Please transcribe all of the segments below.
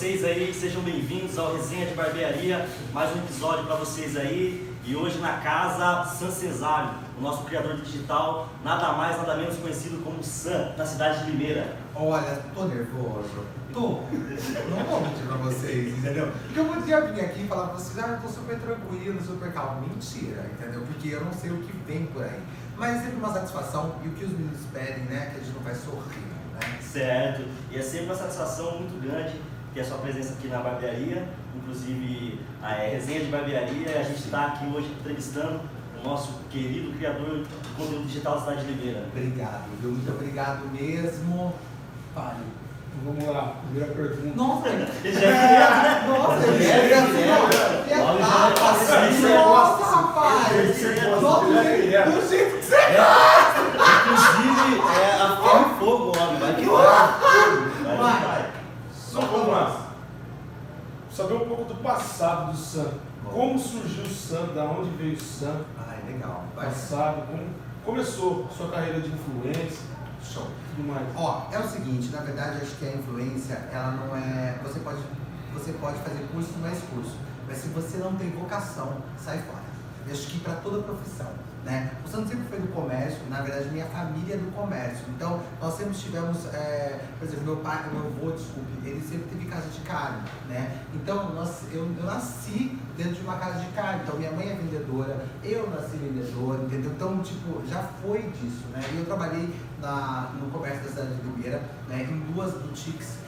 vocês aí? Sejam bem-vindos ao Resenha de Barbearia, mais um episódio para vocês aí. E hoje na casa San Cesário, o nosso criador digital, nada mais, nada menos conhecido como San, na cidade de Limeira. Olha, tô nervoso. Tô. Não vou mentir pra vocês, entendeu? Porque eu podia vir aqui e falar pra vocês, ah, eu tô super tranquilo, super calmo. Mentira, entendeu? Porque eu não sei o que vem por aí. Mas é sempre uma satisfação e o que os meninos pedem, né? Que a gente não vai sorrir, né? Certo, e é sempre uma satisfação muito grande ter a sua presença aqui na barbearia, inclusive a é, resenha de barbearia. A gente está aqui hoje entrevistando o nosso querido criador de conteúdo digital da cidade de Limeira. Obrigado, viu? Muito obrigado mesmo. Então, Vamos lá, primeira pergunta. Nossa, Ele já é né? Nossa, Ele já é é é Nossa, rapaz! é do jeito que você Inclusive, é a ferro e fogo, homem. Vai que vai. Vamos lá. Saber um pouco do passado do Sam. Como surgiu o Sam, da onde veio o Sam, Ai, legal. Vai. passado, como começou sua carreira de influência, Show. tudo mais. Ó, é o seguinte, na verdade acho que a influência, ela não é. Você pode, você pode fazer curso mais curso. Mas se você não tem vocação, sai fora. Eu acho que para toda profissão. Né? O sempre foi do comércio, na verdade minha família é do comércio. Então nós sempre tivemos, é, por exemplo, meu pai, meu avô, desculpe, ele sempre teve casa de carne. Né? Então nós, eu, eu nasci dentro de uma casa de carne. Então minha mãe é vendedora, eu nasci vendedora, entendeu? Então, tipo, já foi disso, né? E eu trabalhei na, no comércio da cidade de Limeira, né? Em duas boutiques.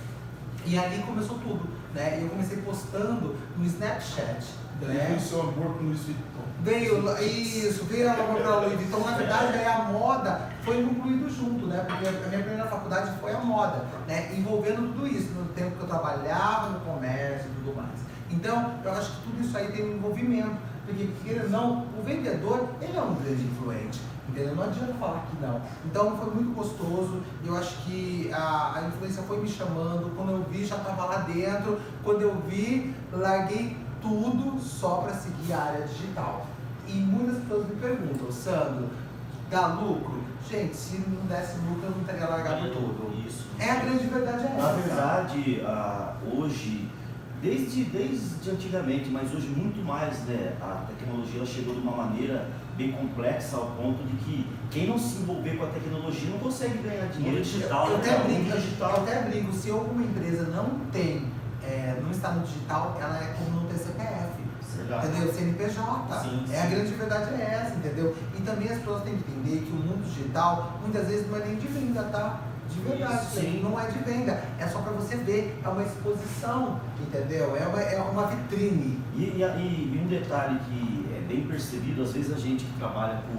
E ali começou tudo, né? Eu comecei postando no Snapchat, Daí né? veio seu amor por Luiz Vuitton. Veio, isso, veio a nova pra Louis Vuitton. Na verdade, aí a moda foi incluído junto, né? Porque a minha primeira faculdade foi a moda, né? Envolvendo tudo isso, no tempo que eu trabalhava no comércio e tudo mais. Então, eu acho que tudo isso aí tem um envolvimento. Porque, queira ou não, o vendedor, ele é um grande influente. Entendeu? Não adianta falar que não. Então foi muito gostoso. Eu acho que a, a influência foi me chamando. Quando eu vi, já estava lá dentro. Quando eu vi, larguei tudo só para seguir a área digital. E muitas pessoas me perguntam, Sandro, dá lucro? Gente, se não desse lucro, eu não teria largado tudo. Isso. É a grande verdade é essa. Na verdade, hoje, desde, desde antigamente, mas hoje muito mais, né, a tecnologia ela chegou de uma maneira bem complexa ao ponto de que quem não se envolver com a tecnologia não consegue ganhar dinheiro digital. Eu né, até cara? brinco, Muito eu digital. até brinco, se alguma empresa não tem, é, não está no digital, ela é como não ter CPF. Verdade. Entendeu? CNPJ. Sim, é a sim. grande verdade é essa, entendeu? E também as pessoas têm que entender que o mundo digital muitas vezes não é nem de venda, tá? De verdade, Isso, sim. gente, não é de venda, é só para você ver, é uma exposição, entendeu? É uma, é uma vitrine. E, e- e um detalhe que é bem percebido, às vezes a gente que trabalha com,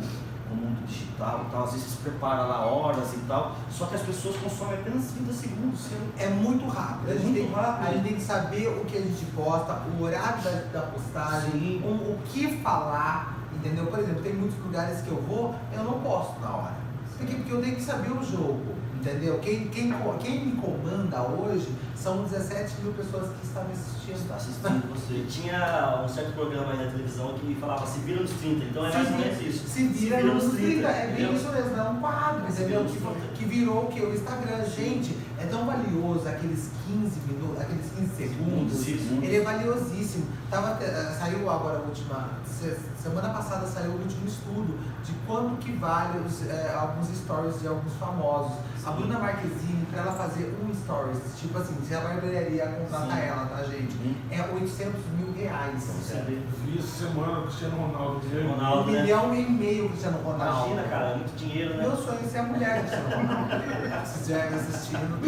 o mundo digital e tal, às vezes se prepara lá horas e tal, só que as pessoas consomem apenas 30 segundos. É muito rápido. É a, gente muito tem, rápido. a gente tem que saber o que a gente posta, o horário da, da postagem, o, o que falar, entendeu? Por exemplo, tem muitos lugares que eu vou, eu não posto na hora. Por quê? Porque eu tenho que saber o jogo, entendeu? Quem, quem, quem me comanda hoje são 17 mil pessoas que me assistindo. Está assistindo você. Tinha um certo programa aí na televisão que falava se vira nos 30, então é mais ou menos isso. Se vira nos 30, é bem entendeu? isso mesmo, é um quadro, Se entendeu? Que, 30. que virou o que? O Instagram. Gente, é tão valioso aqueles 15 minutos, aqueles 15 segundos. Ele é valiosíssimo. Tava, eh, saiu agora a última. se- Semana passada saiu o último estudo de quanto que vale os, eh, alguns stories de alguns famosos. A Sim. Bruna Marquezine, pra ela fazer um stories, tipo assim, se a barbearia contratar Sim. ela, tá, gente? É 800 mil reais. Você vê. Eu vi essa semana o Cristiano Ronaldo. Ronaldo, Um né? milhão e meio Cristiano Ronaldo. Imagina, cara, é muito dinheiro, né? Meu sonho é ser a mulher do Cristiano Ronaldo. Se estiver me assistindo.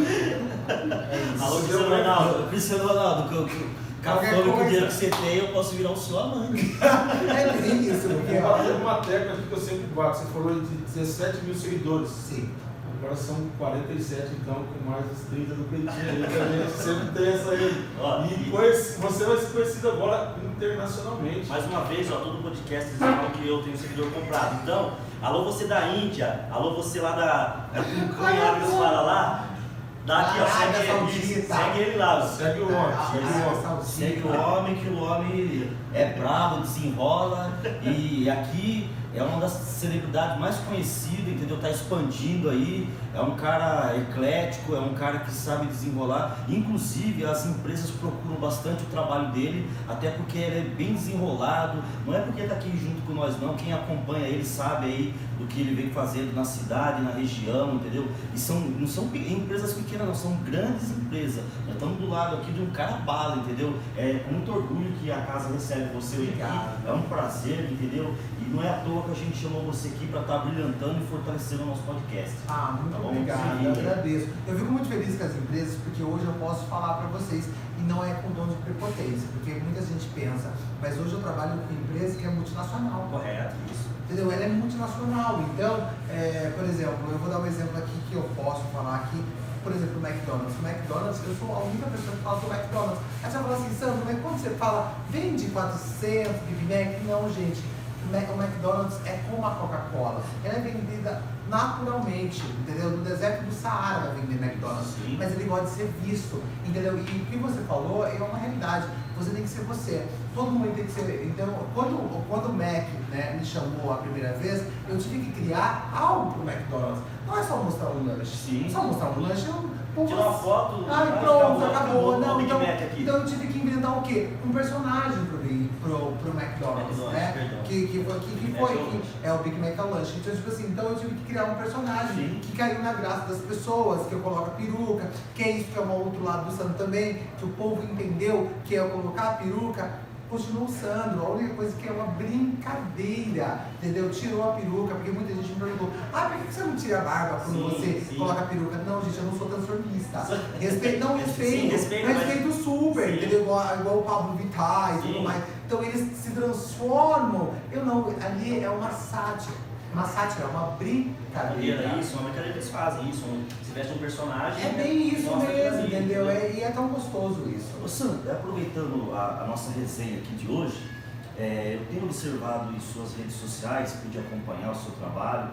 É isso. Alô, Cristiano Ronaldo. Cristiano Ronaldo, com, com, o dinheiro que você tem, eu posso virar o seu amante. É bem isso, porque Eu bater uma tecla que eu sempre bato. Você falou de 17 mil seguidores. Sim. Agora são 47, então, com mais os 30 do Peitinho aí também. A gente sempre tem essa aí. Ó, E conhece- você vai ser conhecido agora internacionalmente. Mais uma vez, ó, todo podcast falam que eu tenho seguidor comprado. Então, alô você da Índia, alô você lá da, Cucanha, lá lá, dá aqui, ó, segue, ele, Saudita. segue ele lá. ó. Segue o homem, Ah, ah. Segue o homem, que o homem é bravo, desenrola. E aqui é uma das celebridades mais conhecidas, entendeu? Tá expandindo aí, é um cara eclético, é um cara que sabe desenrolar. Inclusive, as empresas procuram bastante o trabalho dele, até porque ele é bem desenrolado. Não é porque está aqui junto com nós, não. Quem acompanha ele sabe aí do que ele vem fazendo na cidade, na região, entendeu? E são, não são empresas pequenas, não, são grandes empresas. Nós estamos do lado aqui de um cara bala, entendeu? É com muito orgulho que a casa recebe você hoje aqui. É um prazer, entendeu? E não é à toa que a gente chamou você aqui para estar tá brilhantando e fortalecendo o nosso podcast. Ah, muito tá obrigado, eu agradeço. Eu fico muito feliz com as empresas porque hoje eu posso falar para vocês e não é com dom de prepotência, porque muita gente pensa, mas hoje eu trabalho com empresa que é multinacional. Correto, isso. Entendeu? Ela é multinacional. Então, é, por exemplo, eu vou dar um exemplo aqui que eu posso falar aqui. Por exemplo, o McDonald's. O McDonald's, eu sou a única pessoa que fala do McDonald's. Aí você fala assim, Sandro, mas quando você fala, vende 400 Big Mac? Não, gente o McDonald's é como a Coca-Cola. Ela é vendida naturalmente, entendeu? No deserto do Saara vai vender McDonald's. Sim. Mas ele gosta de ser visto, entendeu? E o que você falou é uma realidade. Você tem que ser você. Todo mundo tem que ser. Então, quando, quando o Mac né, me chamou a primeira vez, eu tive que criar algo para o McDonald's. Não é só mostrar um lanche. Sim. Só mostrar um lanche, eu Tirar uma foto. Ai, pronto, acabou. Não, então, então eu tive que inventar o quê? Um personagem pro, pro, pro McDonald's, né? Que, que, que, que, que foi? Que é o Big Mac Lunch. Então, tipo assim, então eu tive que criar um personagem que caiu na graça das pessoas, que eu coloco a peruca, que é isso que é um outro lado do santo também, que o povo entendeu que é eu colocar a peruca continua usando. A única coisa que é uma brincadeira, entendeu? Tirou a peruca, porque muita gente me perguntou, ah, por que você não tira a barba quando sim, você sim. coloca a peruca? Não, gente, eu não sou transformista. Respeito, não respeito, sim, respeito, respeito mas... super, entendeu? Igual, igual o Pablo Vittar e tudo mais. Então eles se transformam. Eu não, ali é uma sátira uma sátira, é uma brincadeira. É isso, uma brincadeira que eles fazem, isso. Se veste um personagem. É bem isso mesmo, entendeu? É, e é tão gostoso isso. Ô Sandro, aproveitando a, a, nossa resenha aqui de hoje, é, eu tenho observado em suas redes sociais, pude acompanhar o seu trabalho,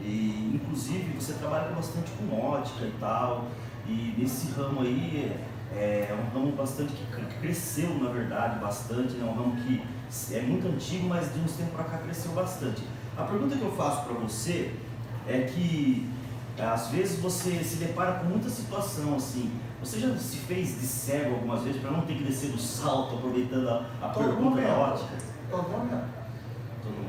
e inclusive você trabalha bastante com ótica e tal, e nesse ramo aí é, é um ramo bastante que cresceu, na verdade, bastante, né? um ramo que é muito antigo, mas de uns tempos para cá cresceu bastante. A pergunta que eu faço para você é que às vezes você se depara com muita situação assim. Você já se fez de cego algumas vezes para não ter que descer do salto aproveitando a, a Todo pergunta momento. ótica? Todo momento.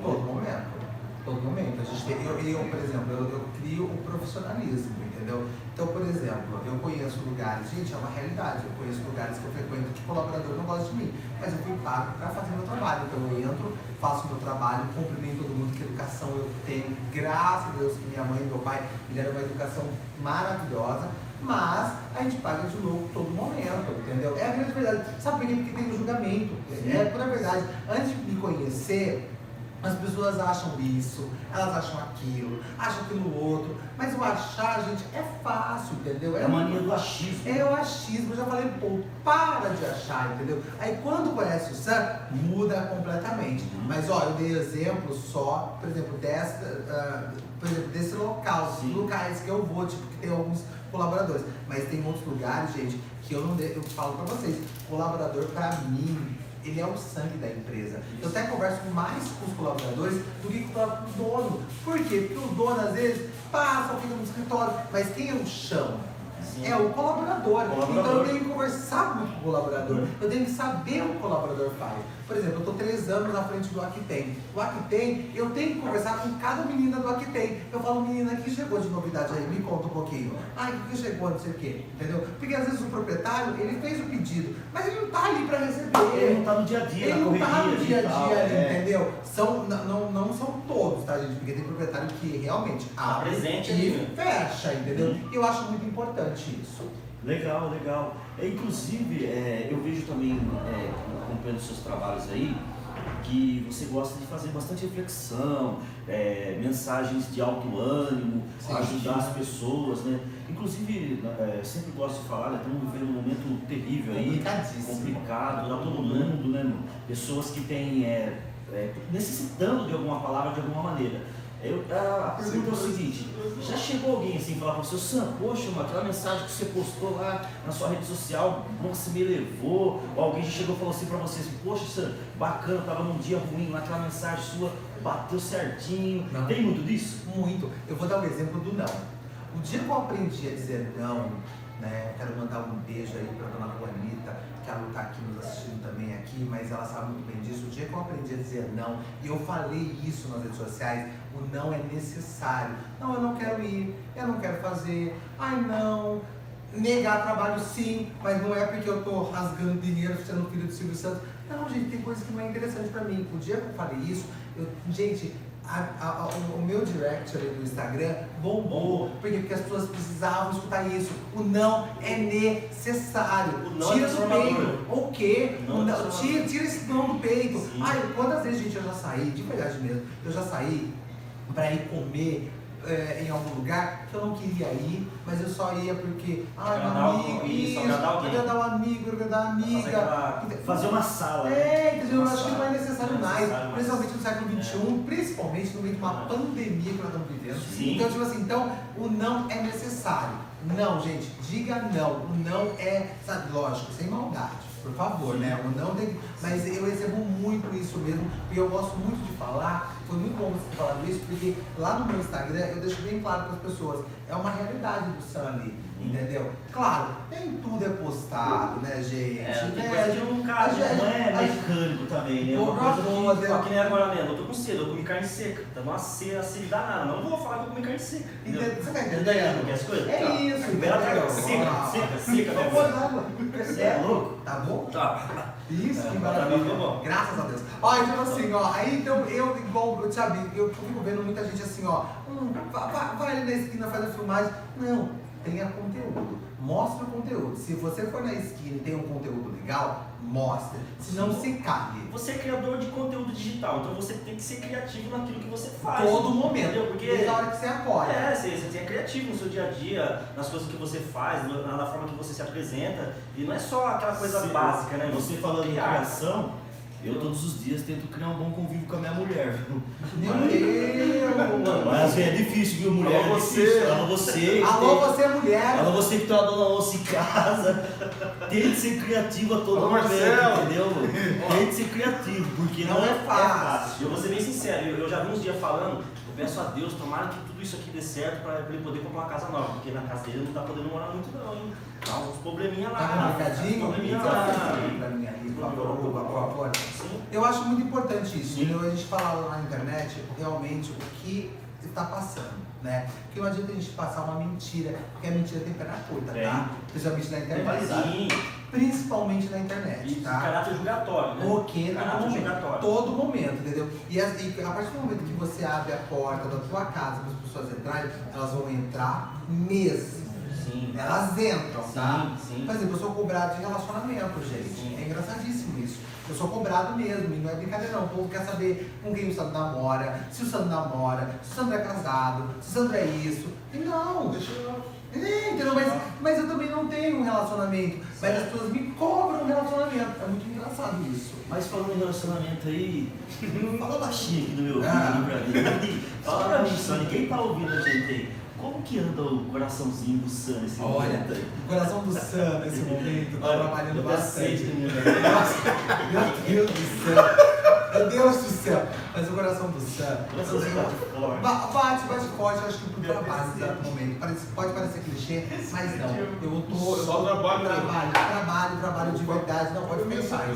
Todo momento. Todo momento. A gente tem, eu, eu, por exemplo, eu, eu crio o profissionalismo, entendeu? Então, por exemplo, eu conheço lugares, gente, é uma realidade, eu conheço lugares que eu frequento que colaborador não gosta de mim, mas eu fui pago para fazer meu trabalho. Então eu entro, faço meu trabalho, cumprimento todo mundo, que educação eu tenho, graças a Deus que minha mãe e meu pai me deram uma educação maravilhosa, mas a gente paga de louco todo momento, entendeu? É a grande verdade. Sabe por quê? Porque tem o julgamento. Sim. É pura verdade. Antes de me conhecer, as pessoas acham isso, elas acham aquilo, acham aquilo outro, mas o achar, gente, é fácil, entendeu? É, a mania do achismo. É o achismo, eu já falei, pô, para de achar, entendeu? Aí quando conhece o Sam, muda completamente. Uhum. Mas ó, eu dei exemplo só, por exemplo, dessa, uh, por exemplo, desse local, Sim. locais que eu vou, tipo, que tem alguns colaboradores. Mas tem outros lugares, gente, que eu não de, eu falo pra vocês, colaborador pra mim ele é o sangue da empresa. Eu até converso mais com os colaboradores do que com o dono. Por quê? Porque o dono, às vezes, passa, fica no escritório, mas quem eu chamo? Sim. É o colaborador. colaborador. Então eu tenho que conversar muito com o colaborador. Uhum. Eu tenho que saber o que o colaborador faz. Por exemplo, eu estou três anos na frente do Aquitem. O Aquitem, eu tenho que conversar com cada menina do Aquitem. Eu falo, menina, que chegou de novidade aí? Me conta um pouquinho. Ah, o que chegou, não sei o quê. Entendeu? Porque às vezes o proprietário, ele fez o pedido, mas ele não está ali para receber. Ele não está no dia a dia, Ele não está no dia a dia, tal, ali, é. entendeu? São, não, não são todos, tá, gente? Porque tem proprietário que realmente tá abre presente e ali, fecha, entendeu? Hum. Eu acho muito importante isso. Legal, legal. É, inclusive, é, eu vejo também, é, acompanhando seus trabalhos aí, que você gosta de fazer bastante reflexão, é, mensagens de alto ânimo, Sim, ajudar as pessoas, né? Inclusive, é, sempre gosto de falar, né, estamos vivendo um momento terrível aí, complicado para todo mundo, né? Pessoas que têm é, é, necessitando de alguma palavra de alguma maneira. Eu, a, a pergunta é o seguinte, já chegou alguém assim falar para você, Sam, poxa, uma, aquela mensagem que você postou lá na sua rede social, nossa, me levou, ou alguém já chegou e falou assim para você assim, poxa, Sam, bacana, tava num dia ruim, naquela mensagem sua, bateu certinho. Não. Tem muito disso? Muito. Eu vou dar um exemplo do não. O dia que eu aprendi a dizer não, né? Quero mandar um beijo aí pra dona Juanita, que ela não tá aqui nos assistindo também aqui, mas ela sabe muito bem disso. O dia que eu aprendi a dizer não, e eu falei isso nas redes sociais, o não é necessário. Não, eu não quero ir, eu não quero fazer, ai não. Negar trabalho sim, mas não é porque eu tô rasgando dinheiro sendo filho do Silvio Santos. Não, gente, tem coisa que não é interessante pra mim. O dia que eu falei isso, eu, gente, a- a- o, meu direct ali do Instagram bombou. Por quê? Porque as pessoas precisavam escutar isso. O não é necessário. O não é tira do transformador. peito. O quê? O não O é não- tira, tira esse não do peito. Sim. Ai, quantas vezes, gente, eu já saí, de verdade mesmo, eu já saí pra ir comer é, em algum lugar que eu não queria ir, mas eu só ia porque, ai, meu amigo, isso, agradar agradar o amigo, agradar a Fazer, amiga. aquela- fazer uma sala. né? É, entendeu? Eu Uma acho que não é sala. necessário é mais, necessário principalmente no século XXI, principalmente no meio de uma É. pandemia que nós estamos vivendo. Sim. Então, tipo assim, então, o não é necessário. Não, gente, diga não. O não é, sabe, lógico, sem maldade, por favor, né? O não tem. Mas eu recebo muito isso mesmo, e eu gosto muito de falar. Foi muito bom você ter falado isso, porque lá no meu Instagram eu deixo bem claro para as pessoas, é uma realidade do ali, entendeu? Claro, nem tudo é postado, né, gente? É, tem Né? coisa que um não é mecânico também, né? Uma coisa que, ó, que nem agora mesmo, eu tô com sede, eu comi carne seca, tá numa cera assim danada, não vou falar que eu comi carne seca. entendeu? Você tá entendendo? que as coisas? É Tá. isso, entendeu? tá seca, seca, seca, Não né? pode água. Você é louco? Tá bom? Tá. Isso, É, que maravilha. bom, tá. Graças a Deus. Ó, então assim, ó, aí então eu, igual eu sabe, eu fico vendo muita gente assim, ó, hum, vai, vai, vai ali na esquina, faz a filmagem. Não, tenha conteúdo. Mostra o conteúdo. Se você for na esquina e tem um conteúdo legal, mostra. Senão se cague. Você é criador de conteúdo digital, então você tem que ser criativo naquilo que você faz. Todo momento. Entendeu? Porque Desde a hora que você acorda. É, você, você é criativo no seu dia a dia, nas coisas que você faz, na, na forma que você se apresenta. E não é só aquela coisa Sim. básica, né? Você falando em criar. criação, eu todos os dias tento criar um bom convívio com a minha mulher, viu? Meu! Mas assim, é difícil, viu, mulher? Alô, é você. difícil. Alô, você. Alô, você é mulher! Alô, você que tem uma dona em casa. Tente ser criativo a todo Alô, momento, Marcelo. entendeu? Tente ser criativo, porque não, Não é é fácil. Eu vou ser bem sincero, eu, eu já vi uns dias falando, peço a Deus, tomara que tudo isso aqui dê certo pra ele poder comprar uma casa nova, porque na casa dele não tá podendo morar muito não, hein? Tá uns probleminha lá. Tá uns probleminha lá. Eu acho muito importante isso, Sim. A gente falar lá na internet realmente o que está passando, né? Porque não adianta a gente passar uma mentira, porque a mentira tem perna curta, Tem. tá? Principalmente na internet. Sim. Principalmente na internet, E tá? caráter julgatório, né? O que Caráter momento, julgatório. todo momento, entendeu? E, as- e a partir do momento que você abre a porta da tua casa para as pessoas entrarem, elas vão entrar mesmo. Sim. Elas entram, tá? Sim, sim. Por exemplo, eu sou cobrado de relacionamento, gente. Sim. É engraçadíssimo isso. Eu sou cobrado mesmo, e não é brincadeira não. O povo quer saber com quem o Sandro namora, se o Sandro namora, se o Sandro é casado, se o Sandro é isso. E não, Deixa eu. é, entendeu? Mas, mas eu também não tenho um relacionamento. Mas as pessoas me cobram um relacionamento. É muito engraçado isso. Mas falando em relacionamento aí, fala baixinho aqui no meu ouvido Ah. pra mim. Fala pra mim, só ninguém tá ouvindo a gente aí. Como que anda o coraçãozinho do Sam nesse Olha, momento aí? o coração do Sam nesse momento tá Olha, trabalhando bastante. meu Deus do céu. Meu Deus do céu. Mas o coração do Sam. Coraçãozinho bate forte. Ba- Bate, bate forte, acho que pro trabalho nesse exato momento. Parece, pode parecer clichê, mas não. Eu tô. Eu Só tô- trabalho trabalho, trabalho, trabalho de verdade. Não, pode pensar.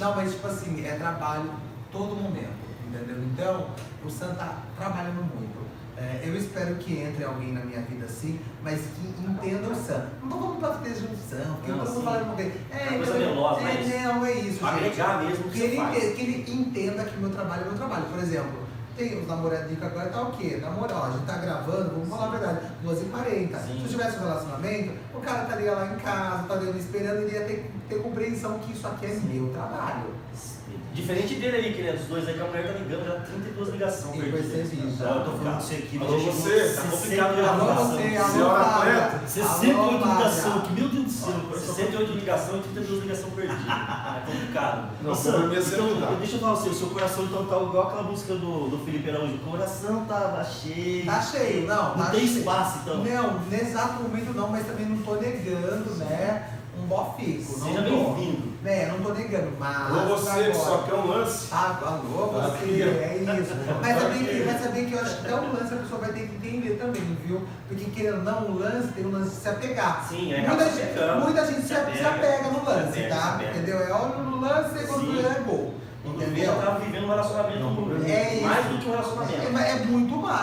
Não, mas tipo assim, é trabalho todo momento, entendeu? Então, o Sam tá trabalhando muito. É, eu espero que entre alguém na minha vida assim, mas que entenda o Sam. Não tô falando pra ter junção, porque Não, todo mundo sim. fala com ele. É, Uma coisa então, é, mas não, é isso, gente. Agregar mesmo o Que que ele, faz. ente- que ele entenda que meu trabalho é meu trabalho. Por exemplo, tem os namoradinhos agora tá o quê? Namoro, ó, a gente tá gravando, vamos falar a verdade, 2h40. Sim. Se eu tivesse um relacionamento, o cara estaria lá em casa, estaria me esperando, ele ia ter, ter compreensão que isso aqui é meu trabalho. Diferente dele ali, que ele é dos dois aí, que a mulher tá ligando, já 32 ligações Eu perdidas. percebi, Ó, eu tô falando com você aqui, Alô, já você? Tá complicado, 68? Alô ligação. você, é Fábia. atleta? 68 Alô, ligação Fábia. aqui, meu Deus do céu. 68 ligações e 32 ligações perdidas. É complicado. Não, é então, dá. deixa eu falar assim, o seu coração então tá igual aquela música do, do Felipe Araújo. O coração tava cheio. Tá cheio, não, Não tá tem cheio. espaço então. Não, nesse exato momento não, mas também não tô negando, né? Um não Seja bem-vindo. Eu não tô negando, mas. Alô, você que agora- só quer um lance. Ah, alô, você, Aqui, ó. é isso. Mas também, que, mas também que eu acho que até um lance a pessoa vai ter que entender também, viu? Porque querendo ou não, o lance tem um lance de se apegar. Sim, é muita, gente, muita gente se, Se se apega. apega no lance, Se apega, tá? se apega. Entendeu? É olho no lance e quando Sim. é gol. Entendeu? Eu tava vivendo um relacionamento Não, é isso. mais do que um relacionamento. É, é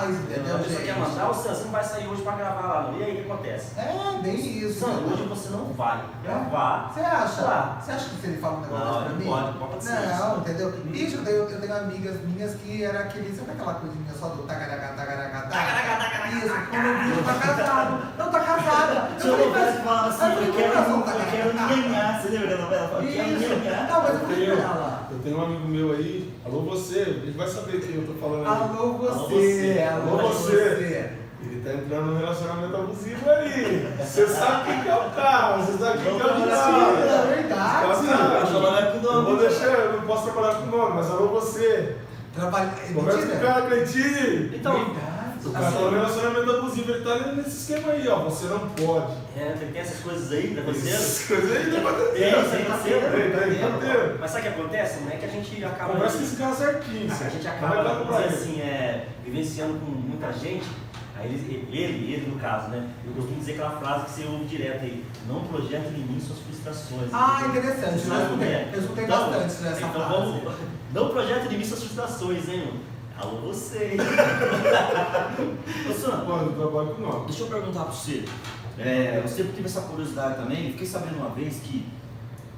mais, Entendeu? gente? quer mandar, o Sam, você não vai sair hoje pra gravar lá, não. E aí o que acontece? É, bem isso. Sam, entendeu? hoje você não vai gravar. Você acha? Você acha que se ele fala um negócio Não, pra mim? pode, não pode ser Não, isso. entendeu? Bicho, eu tenho, eu tenho amigas minhas que era aquele, sabe aquela coisinha só do tagaragá, tagaragá, tagaragá? Isso, quando eu vi, tá casado. Não, tá casada. Se eu tivesse falado assim, eu quero, nhanhar. Você lembra da novela? Eu quero Isso. nhanhar. Não, mas eu tenho, pra ela. Eu tenho um amigo meu aí, alô você, ele vai saber quem eu tô falando aí. Alô você, você, alô alô você. você. Ele tá entrando num relacionamento abusivo aí. Você sabe quem que é o cara, você sabe quem que é o cara. É verdade. Nossa, Eu trabalhar com o Eu vou nome. deixar, eu não posso trabalhar com o nome, mas alô você. Trabalho. é Conversa com o cara. Então, Verdade. O cara tá no relacionamento abusivo, ele tá nesse esquema aí, ó. Você não pode. é, tem essas coisas aí tá acontecendo. Essas coisas aí tá acontecendo. Tem, tem, tá tem, tá. Mas sabe o que acontece? Não é que a gente acaba. Conversa com esse cara certinho. A gente acaba, assim, é, vivenciando com muita gente. Aí ele, ele, ele no caso, né? Eu costumo dizer aquela frase que você ouve direto aí: não projete em mim suas frustrações. Ah, interessante. Eu escutei, como é? eu escutei Então, bastante nessa então frase. vamos, não projete em mim suas frustrações, hein, mano? Alô, você. Ô, Sam, eu trabalho com nome. Deixa eu perguntar pra você. É, eu sempre tive essa curiosidade também. Fiquei sabendo uma vez que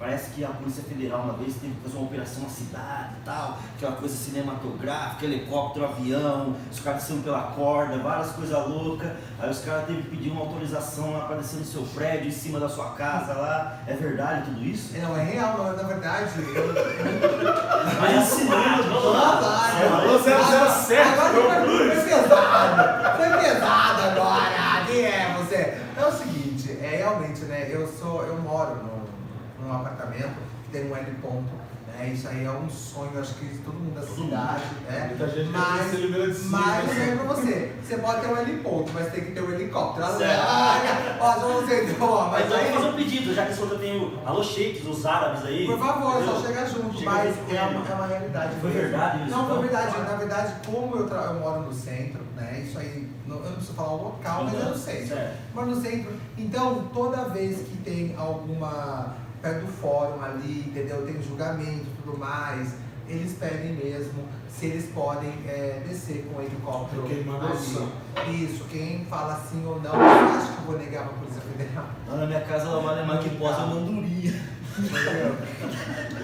parece que a Polícia Federal uma vez teve que fazer uma operação na cidade e tal, aquela coisa cinematográfica, helicóptero, avião, os caras descendo pela corda, várias coisas loucas. Aí os caras teve que pedir uma autorização lá para descer no seu prédio, em cima da sua casa lá. É verdade tudo isso? Não, é real, não, na verdade. Mas é cinema, Vamos lá, Alô, 007, Agora Tom foi, pesado. Foi pesado agora. Quem é você? É o seguinte, é realmente, né? Eu sou, eu moro num, num apartamento que tem um L ponto. Né, isso aí é um sonho, acho que todo mundo da cidade, né? Muita gente Mas, de Cima. mas eu sei pra você, você pode ter um L ponto, mas tem que ter um helicóptero. Ah, Ó, você então, ó, Mas mas então eu vou fazer aí, um pedido, já que eu tenho alô sheiks, os árabes aí. por favor, entendeu? só chega junto, Chega mas junto é uma, é uma realidade. Foi mesmo. verdade isso? Não, foi então? verdade. Na verdade, como eu, eu moro no centro, né? Isso aí, não- eu não preciso falar o local, mas é no centro. Certo. Moro no centro. Então, toda vez que tem alguma. Perto do fórum ali, entendeu? Tem julgamento e tudo mais, eles pedem mesmo se eles podem é, descer com o helicóptero. Quem manda é ali. Isso, quem fala sim ou não, eu acho que eu vou negar pra Polícia Federal. Lá na minha casa ela vai lembrar que posa mandurinha. Entendeu?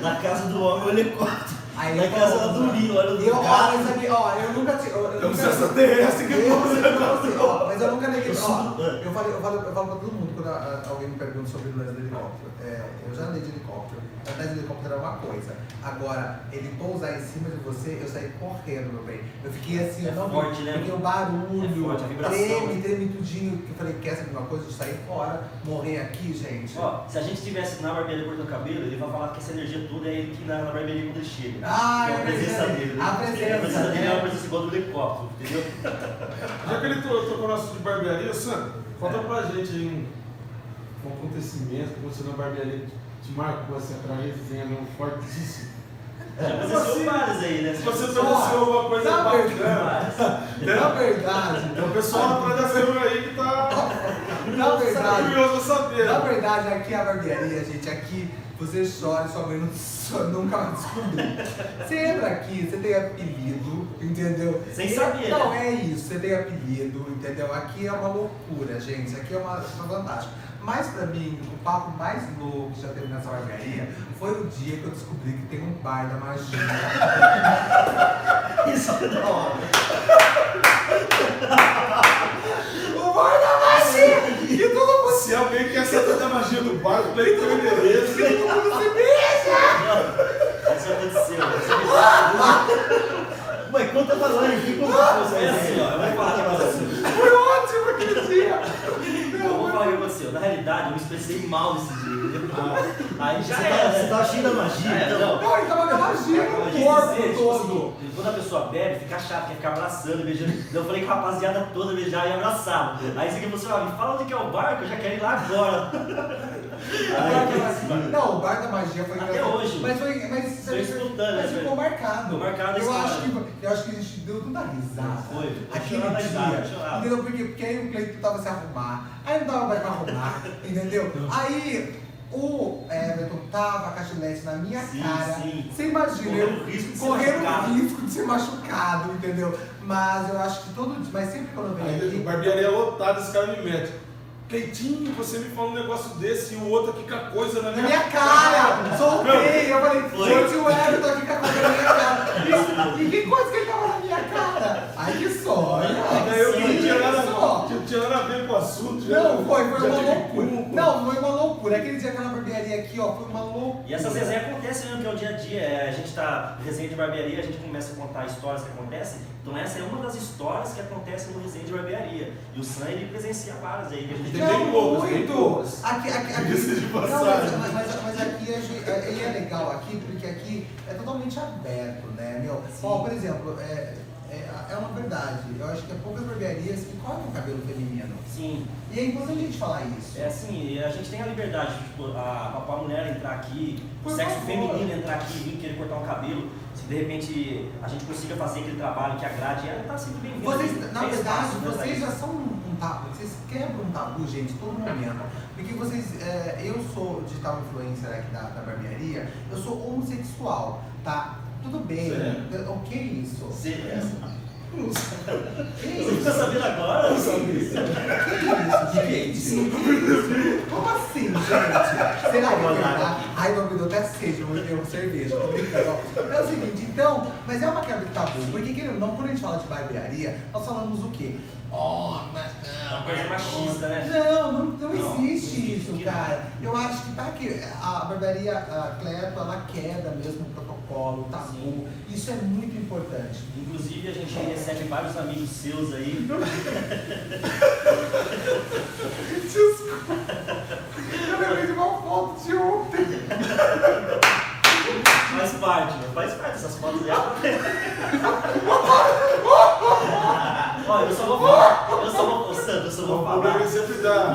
Na casa do homem o helicóptero. Aí eu casa Durinho, olha o Eu, do gato. mas aqui, ó, eu nunca tive. Eu, eu Eu não nunca- sei essa terrestre que Eu, eu, ó, mas eu nunca neguei. Eu Ó, sou- eu, falo, eu, falo, eu falo pra todo mundo quando a- a- alguém me pergunta sobre o lance do helicóptero. É, eu já andei de helicóptero. Andar de helicóptero é uma coisa. Agora, ele pousar em cima de você, eu saí correndo, meu bem. Eu fiquei assim, É eu não forte, né? Porque o barulho, É forte, a vibração. treme, treme tudinho. Eu falei, quer saber uma coisa? Eu saí fora, morrer aqui, gente. Ó, se a gente estivesse na barbearia cortando cabelo, ele vai falar que essa energia toda é ele que na, na barbearia quando ele chega. Ah, Que é a é presença verdade. dele. A né? presença, a presença dele é né? uma presença igual do helicóptero, entendeu? Já que ele to- tocou no assunto de barbearia, Sam, conta pra gente aí um, um acontecimento que aconteceu na barbearia te marcou assim, aquela resenha fortíssima. Já Como presenciou assim? vários aí, né? Se você presenciou alguma coisa na bacana, Vários. Na verdade, é o pessoal atrás da câmera aí que tá na verdade, curioso saber. Na verdade, aqui é a barbearia, gente. Aqui você chora e sua mãe não, só- nunca vai descobrir. Você entra aqui, você tem apelido, entendeu? Sem saber, Não, né? é isso, você tem apelido, entendeu? Aqui é uma loucura, gente. Aqui é uma, uma vantagem. Mas pra mim, o papo mais louco que já teve nessa barbearia foi o dia que eu descobri que tem um bar da magia. Isso é da hora. o bar da magia! E todo mundo, Se alguém quer saber da magia do barco, tem que ter o endereço. todo mundo se beija! Isso aconteceu. Mãe, conta pra nós aqui como foi É assim, ó, o que aconteceu. Foi ótimo aquele dia! O que aconteceu. Na realidade, eu me expressei mal nesse dia, entendeu? Aí Você já tá, era. você tá cheio da magia, É, então. não. Ele tava com magia Eu no corpo dizer, tipo todo. assim, quando a pessoa bebe, fica chato, quer ficar abraçando, beijando. Então eu falei que a rapaziada toda beijava e abraçava. Aí você falou assim, ó, me fala onde que é o bar, que eu já quero ir lá agora. O bar da Aí, magia- Não, o bar da magia dia foi Até engraçado. hoje. Mas foi. Mas, Foi espontâneo, mas né? ficou marcado. Ficou marcado eu acho, que, eu acho que a gente deu tanta risada. Foi, Aquele risada, dia. chorava. Entendeu? Porque, porque aí o Cleiton tava se arrumar. Aí não dava mais pra arrumar. entendeu? Aí. O Everton tava com a gilete na minha Sim, cara. sim. Você imagina, Correndo eu risco de ser correndo machucado. risco de ser machucado, entendeu? Mas eu acho que todo mas sempre quando eu venho aqui. barbearia lotada, esse cara me mete. Cleitinho, você me fala um negócio desse e o outro aqui com a coisa na Na minha, minha cara! Soltei! Eu falei, gente, o Everton aqui com a coisa na minha cara. Isso, e que coisa que ele tava na minha cara? Ai, que sonho! Daí eu não tinha nada, só. Tinha nada a ver com o assunto. já- Não, foi, foi já uma loucura. Não, foi uma loucura. Aquele dia aquela barbearia aqui, ó, foi uma loucura. E essas resenhas acontecem mesmo, que é o dia a dia. É, a gente tá resenha de barbearia, a gente começa a contar histórias que acontecem. Então essa é uma das histórias que acontecem no resenha de barbearia. E o Sam, ele presencia várias aí. que a gente Tem Não, bem poucos, muito. poucos. Aqui, aqui, aqui. Diga-se de Não, passagem. mas, mas, mas aqui a gente- é, é legal aqui, porque aqui é totalmente aberto, né, meu? Ó, por exemplo, é, é, uma verdade. Eu acho que é poucas barbearias que cortam o cabelo feminino. Sim, E é importante a gente falar isso. é assim, a gente tem a liberdade, tipo, a, a, a mulher entrar aqui, o Por sexo favor. feminino entrar aqui e vir querer cortar um cabelo. Se de repente a gente consiga fazer aquele trabalho que agrade, ela tá sempre bem-vinda. Vocês, na verdade, espaço, né, vocês já são um um tabu, vocês quebram um tabu, gente, todo momento. Porque vocês, é, eu sou digital influencer aqui da, da barbearia, eu sou homossexual, tá? Tudo bem, o que é isso? Você, é, Não. Que você isso? tá sabendo agora? Não sabia. Que isso, gente? Como assim, gente? Será que é verdade? Ai, não, me deu até sede, eu eu cerveja, tô brincando. É o seguinte, então, mas é uma quebra de tabu, porque querendo ou não, quando a gente fala de barbearia, nós falamos o quê? Oh, mas É não. uma coisa machista, né? Não, não, não Não, existe isso, existe. cara. Eu acho que tá aqui. A barbearia a Cleto, ela quebra mesmo o protocolo, o tabu. Sim. Isso é muito importante. Inclusive a gente recebe vários amigos seus aí. Desculpa. Eu lembrei de uma foto de ontem. Faz parte, né? faz parte dessas fotos aí. Olha, eu só vou falar. Eu só vou. Ô, Sandro, eu só vou O falar. problema é sempre Eu dar.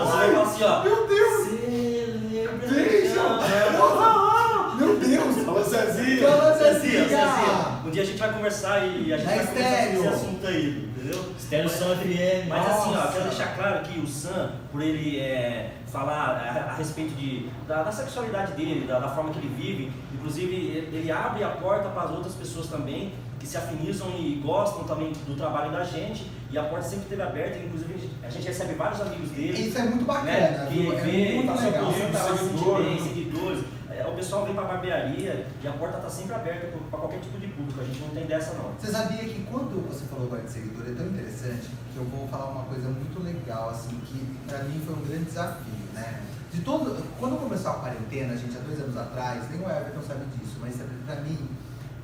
Assim, ó. Meu Deus! Celebra. Deixa! Meu Deus! Fala Cezinha. Fala! Cezinha. Um dia a gente vai conversar e a gente vai conversar estéreo. esse assunto aí, entendeu? Estéreo Som FM. Mas assim, ó, quero deixar claro que o Sam, por ele é, falar a, a respeito de, da, da sexualidade dele, da, da forma que ele vive, inclusive ele, ele abre a porta para as outras pessoas também, que se afinizam e gostam também do trabalho da gente, e a porta sempre esteve aberta, inclusive a gente recebe vários amigos dele. Isso é muito bacana, Né, que? É vê, muito tá legal. tá bem, Seguidores. É, O pessoal vem pra barbearia e a porta tá sempre aberta para qualquer tipo de público, a gente não tem dessa não. Você sabia que quando você falou agora de seguidor é tão interessante que eu vou falar uma coisa muito legal, assim, que pra mim foi um grande desafio, né? De todo, quando começou a quarentena, gente, há dois anos atrás, nem o Everton sabe disso, mas pra mim,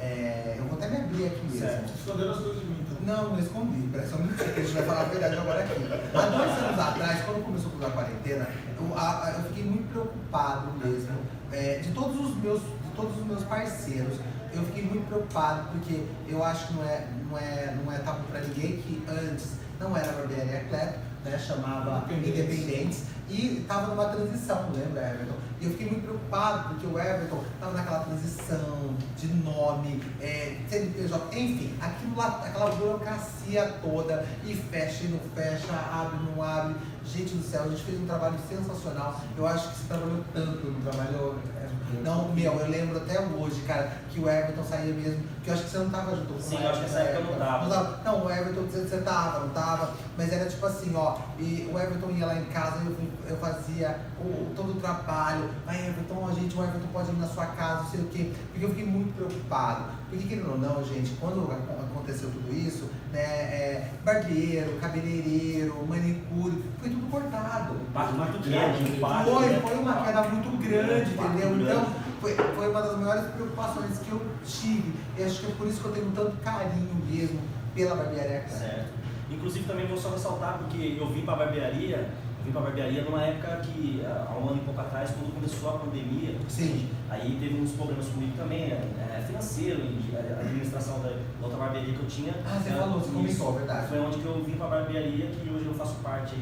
é, eu vou até me abrir aqui mesmo. Certo. Esconderam as coisas de mim, então. Não, não escondi, parece só mentira, que a gente vai falar a verdade agora aqui. Há dois anos atrás, quando começou a quarentena, eu, a- eu fiquei muito preocupado mesmo. é, de todos os meus, de todos os meus parceiros, eu fiquei muito preocupado porque eu acho que não é, não é, não é tabu pra ninguém que antes não era barbearia Cleto, né? Chamava Independentes. Independentes e estava numa transição, lembra, Everton? E eu fiquei muito preocupado porque o Everton estava naquela transição de nome, é, CNPJ, enfim, aquilo lá, aquela burocracia toda, e fecha e não fecha, abre e não abre. Gente do céu, a gente fez um trabalho sensacional. Eu acho que você trabalhou tanto, não trabalhou? É, Não, meu, eu lembro até hoje, cara, que o Everton saía mesmo, que eu acho que você não tava junto com Sim, eu acho que nessa época eu não tava. tava. Não, o Everton, você, você tava, não tava, mas era tipo assim, ó, e o Everton ia lá em casa, eu, eu fazia o, todo o trabalho, aí Everton, a gente, o Everton pode ir na sua casa, não sei o quê, porque eu fiquei muito preocupado. Porque querendo ou não, gente, quando ac- aconteceu tudo isso, né, é, barbeiro, cabeleireiro, manicure, foi tudo cortado. Impacto muito grande, um impacto. Foi, né? foi uma queda muito grande, entendeu? grande. Então, foi, foi uma das maiores preocupações que eu tive. E acho que é por isso que eu tenho tanto carinho mesmo pela barbearia. Certo. Inclusive também vou só ressaltar porque eu vim para a barbearia, vim para a barbearia numa época que, há um ano e pouco atrás, quando começou a pandemia, Sim. aí teve uns problemas comigo também, é, financeiro, e a administração da, da outra barbearia que eu tinha. Ah, você né, falou, você isso. comentou, verdade. Foi onde que eu vim para a barbearia, que hoje eu faço parte